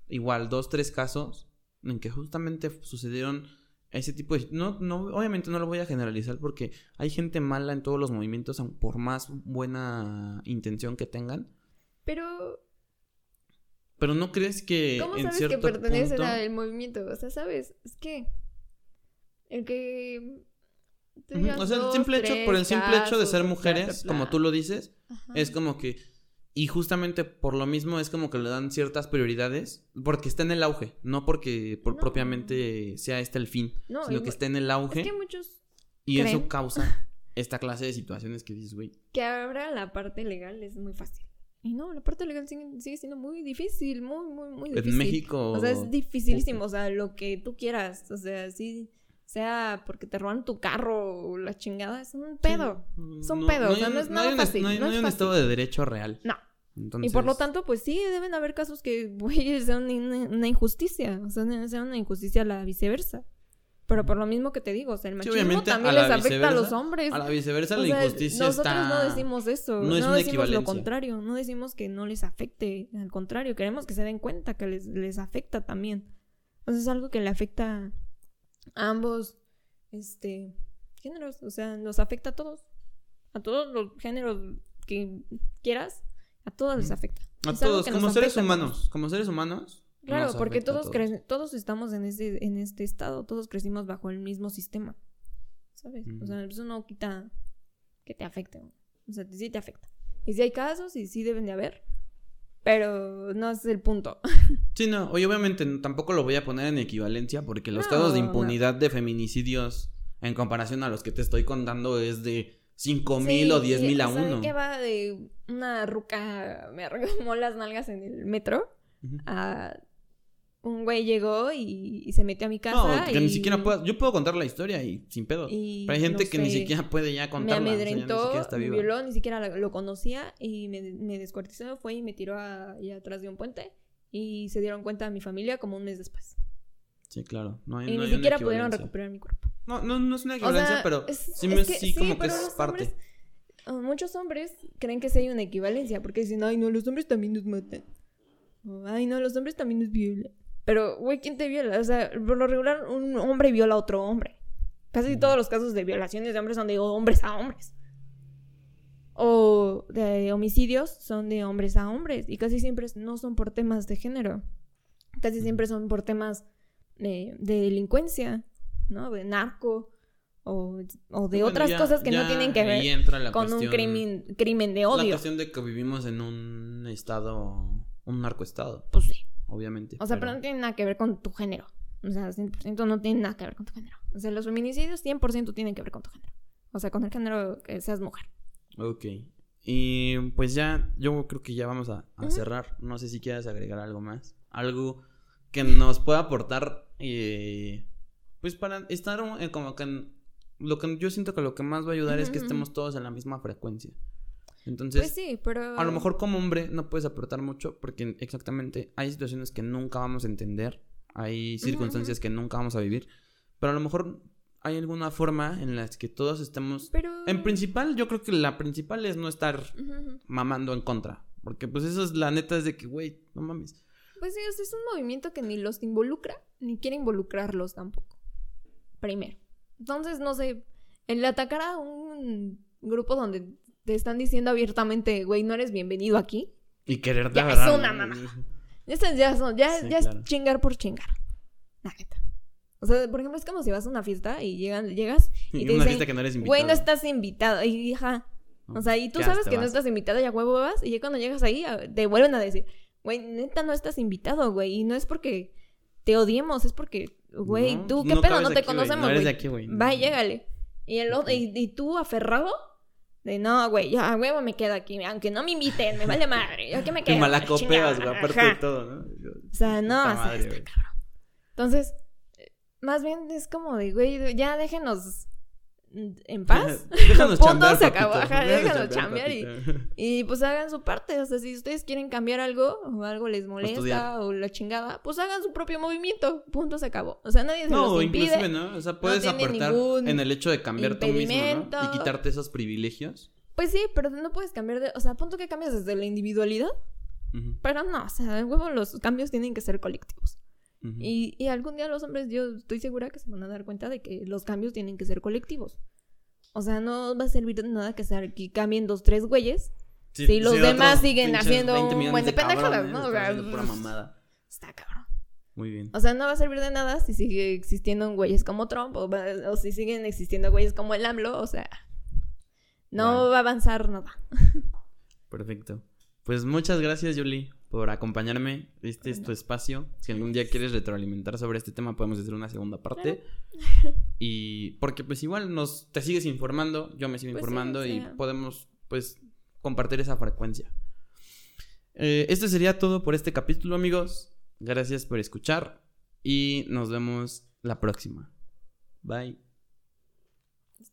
igual dos, tres casos en que justamente sucedieron ese tipo de... No, no, obviamente no lo voy a generalizar porque hay gente mala en todos los movimientos, por más buena intención que tengan. Pero, Pero no crees que ¿cómo en sabes que cierto pertenecen punto... al movimiento? O sea, ¿sabes? Es que. El que. O sea, el simple hecho, por el simple hecho de ser bla, mujeres, bla, como tú lo dices, Ajá. es como que... Y justamente por lo mismo es como que le dan ciertas prioridades, porque está en el auge, no porque por No. propiamente sea este el fin, No, sino que está en el auge Es que muchos y eso causa esta clase de situaciones que dices, güey. que ahora la parte legal es muy fácil. Y no, la parte legal sigue, sigue siendo muy difícil, muy, muy, muy difícil. En México... O sea, es dificilísimo, o sea, lo que tú quieras, o sea, sí, sea porque te roban tu carro o la chingada, es un pedo. Son pedos, o sea, hay- no es nada hay un, fácil, No hay, no no hay es un fácil. estado de derecho real. No. Entonces, Y por lo tanto, pues sí, deben haber casos que, güey, sea una, una injusticia, o sea, ser una injusticia la viceversa. Pero por lo mismo que te digo, o sea, el Sí, machismo también les afecta a los hombres. A la viceversa, O la sea, injusticia nosotros está... no decimos eso, no no, es una decimos lo contrario, no decimos que no les afecte, al contrario, queremos que se den cuenta que les, les afecta también. O sea, es algo que le afecta ambos este géneros, o sea, nos afecta a todos. A todos los géneros que quieras, a todos les afecta. A Es todos, como seres todos. humanos. Como seres humanos. Claro, porque todos, cre- todos estamos en este, en este estado, todos crecimos bajo el mismo sistema. ¿Sabes? O sea, eso no quita que te afecte. O sea, sí te afecta. Y sí hay casos y sí deben de haber, pero no es el punto. Sí, no, oye, obviamente tampoco lo voy a poner en equivalencia porque los No, casos de no. impunidad de feminicidios en comparación a los que te estoy contando es de 5 mil o Sí, 10 mil a uno. que va de una ruca me arregló las nalgas en el metro a un güey llegó y, y se metió a mi casa No, que y, ni siquiera puedo, yo puedo contar la historia y sin pedo. y, Pero hay gente no que ni siquiera puede ya me contarla. o sea, ni amedrentó, siquiera está me viva. violó, ni siquiera lo, conocía y me, me descuartizó, fue y me tiró a- ahí atrás de un puente y se dieron cuenta mi familia como un mes después. Sí, claro. No hay, Y no ni hay siquiera pudieron recuperar mi cuerpo. No, no, no es una O equivalencia, sea, pero es- sí, es que- sí, como que es parte. hombres- uh, muchos hombres creen que sí hay una equivalencia porque dicen, ay, no, los hombres también nos matan. O, ay, no, los hombres también nos violan. Pero, güey, ¿quién te viola? O sea, por lo regular, un hombre viola a otro hombre. Casi todos los casos de violaciones de hombres son de hombres a hombres. O de homicidios son de hombres a hombres. Y casi siempre no son por temas de género. Casi siempre son por temas de, de delincuencia, ¿no? De narco. O, o de Bueno, otras ya- cosas que no tienen que ver la con un crimen, crimen de La odio. cuestión de que vivimos en un estado, un narcoestado, Pues sí. Obviamente. O sea, pero no tiene nada que ver con tu género. O sea, 100% no tiene nada que ver con tu género. O sea, los feminicidios 100% tienen que ver con tu género. O sea, con el género que seas mujer. Ok. Y pues ya, yo creo que ya vamos a, cerrar. No sé si quieras agregar algo más. Algo que nos pueda aportar, eh, pues para estar eh, como que en- lo que yo siento que lo que más va a ayudar es que estemos todos en la misma frecuencia. Entonces, Pues sí, pero... a lo mejor como hombre no puedes aportar mucho porque exactamente hay situaciones que nunca vamos a entender, hay circunstancias que nunca vamos a vivir, pero a lo mejor hay alguna forma en la que todos estemos... Pero... En principal, yo creo que la principal es no estar ujú. mamando en contra, porque pues eso es la neta es de que, güey, no mames. Pues sí, es un movimiento que ni los involucra, ni quiere involucrarlos tampoco. Primero. Entonces, no sé, el atacar a un grupo donde te están diciendo abiertamente, güey, no eres bienvenido aquí. Y quererte Ya es agarrar. una mamada. Estas ya son, ya, Sí, ya claro. es chingar por chingar. La neta. O sea, por ejemplo, es como si vas a una fiesta y llegan, llegas y, Y te una dicen, fiesta que no eres invitado. güey, no estás invitado. Y hija, o sea, y tú Ya sabes que no estás invitado y a huevo vas. Y ya cuando llegas ahí, te vuelven a decir, güey, neta no estás invitado, güey. Y no es porque te odiemos, es porque, güey, No, tú, no ¿qué pedo? cabes No te aquí, güey, conocemos, no eres de aquí, güey. Va y llégale. Y, el otro, y, y tú aferrado, de no, güey, ya a huevo me quedo aquí. Aunque no me inviten, me vale madre. Yo que me quedo. Y malacopeas, güey, aparte ajá. de todo, ¿no? O sea, no, o sea, madre, está cabrón. Entonces, eh, más bien es como de, güey, ya déjenos en paz. Déjanos chambear, se acabó. Ajá, déjanos chambear, y, pues hagan su parte. O sea, si ustedes quieren cambiar algo o algo les molesta estudiar. o la chingada, pues hagan su propio movimiento. Punto, se acabó. O sea, nadie se No, los impide. inclusive, ¿no? O sea, puedes tiene aportar en el hecho de cambiar tú mismo, ¿no? Y quitarte esos privilegios. Pues sí, pero no puedes cambiar de... O sea, punto que cambias desde la individualidad Ujú, Pero no, o sea, huevo los cambios tienen que ser colectivos. Y, y algún día los hombres, yo estoy segura que se van a dar cuenta de que los cambios tienen que ser colectivos. O sea, no va a servir de nada que, sea, que cambien dos, tres güeyes. Sí, si los demás siguen haciendo 20 un buen de pendejadas, ¿no? O están sea, haciendo pura mamada. Está cabrón. Muy bien. O sea, no va a servir de nada si sigue existiendo güeyes como Trump o, va- o si siguen existiendo güeyes como el AMLO. O sea, no va a avanzar nada. Perfecto. Pues muchas gracias, Yuli, por acompañarme. Este es tu espacio. Si algún día quieres retroalimentar sobre este tema, podemos hacer una segunda parte. Y porque pues igual nos te sigues informando, yo me sigo Pues sí, informando y podemos pues compartir esa frecuencia. Eh, esto sería todo por este capítulo, amigos. Gracias por escuchar y nos vemos la próxima. Bye.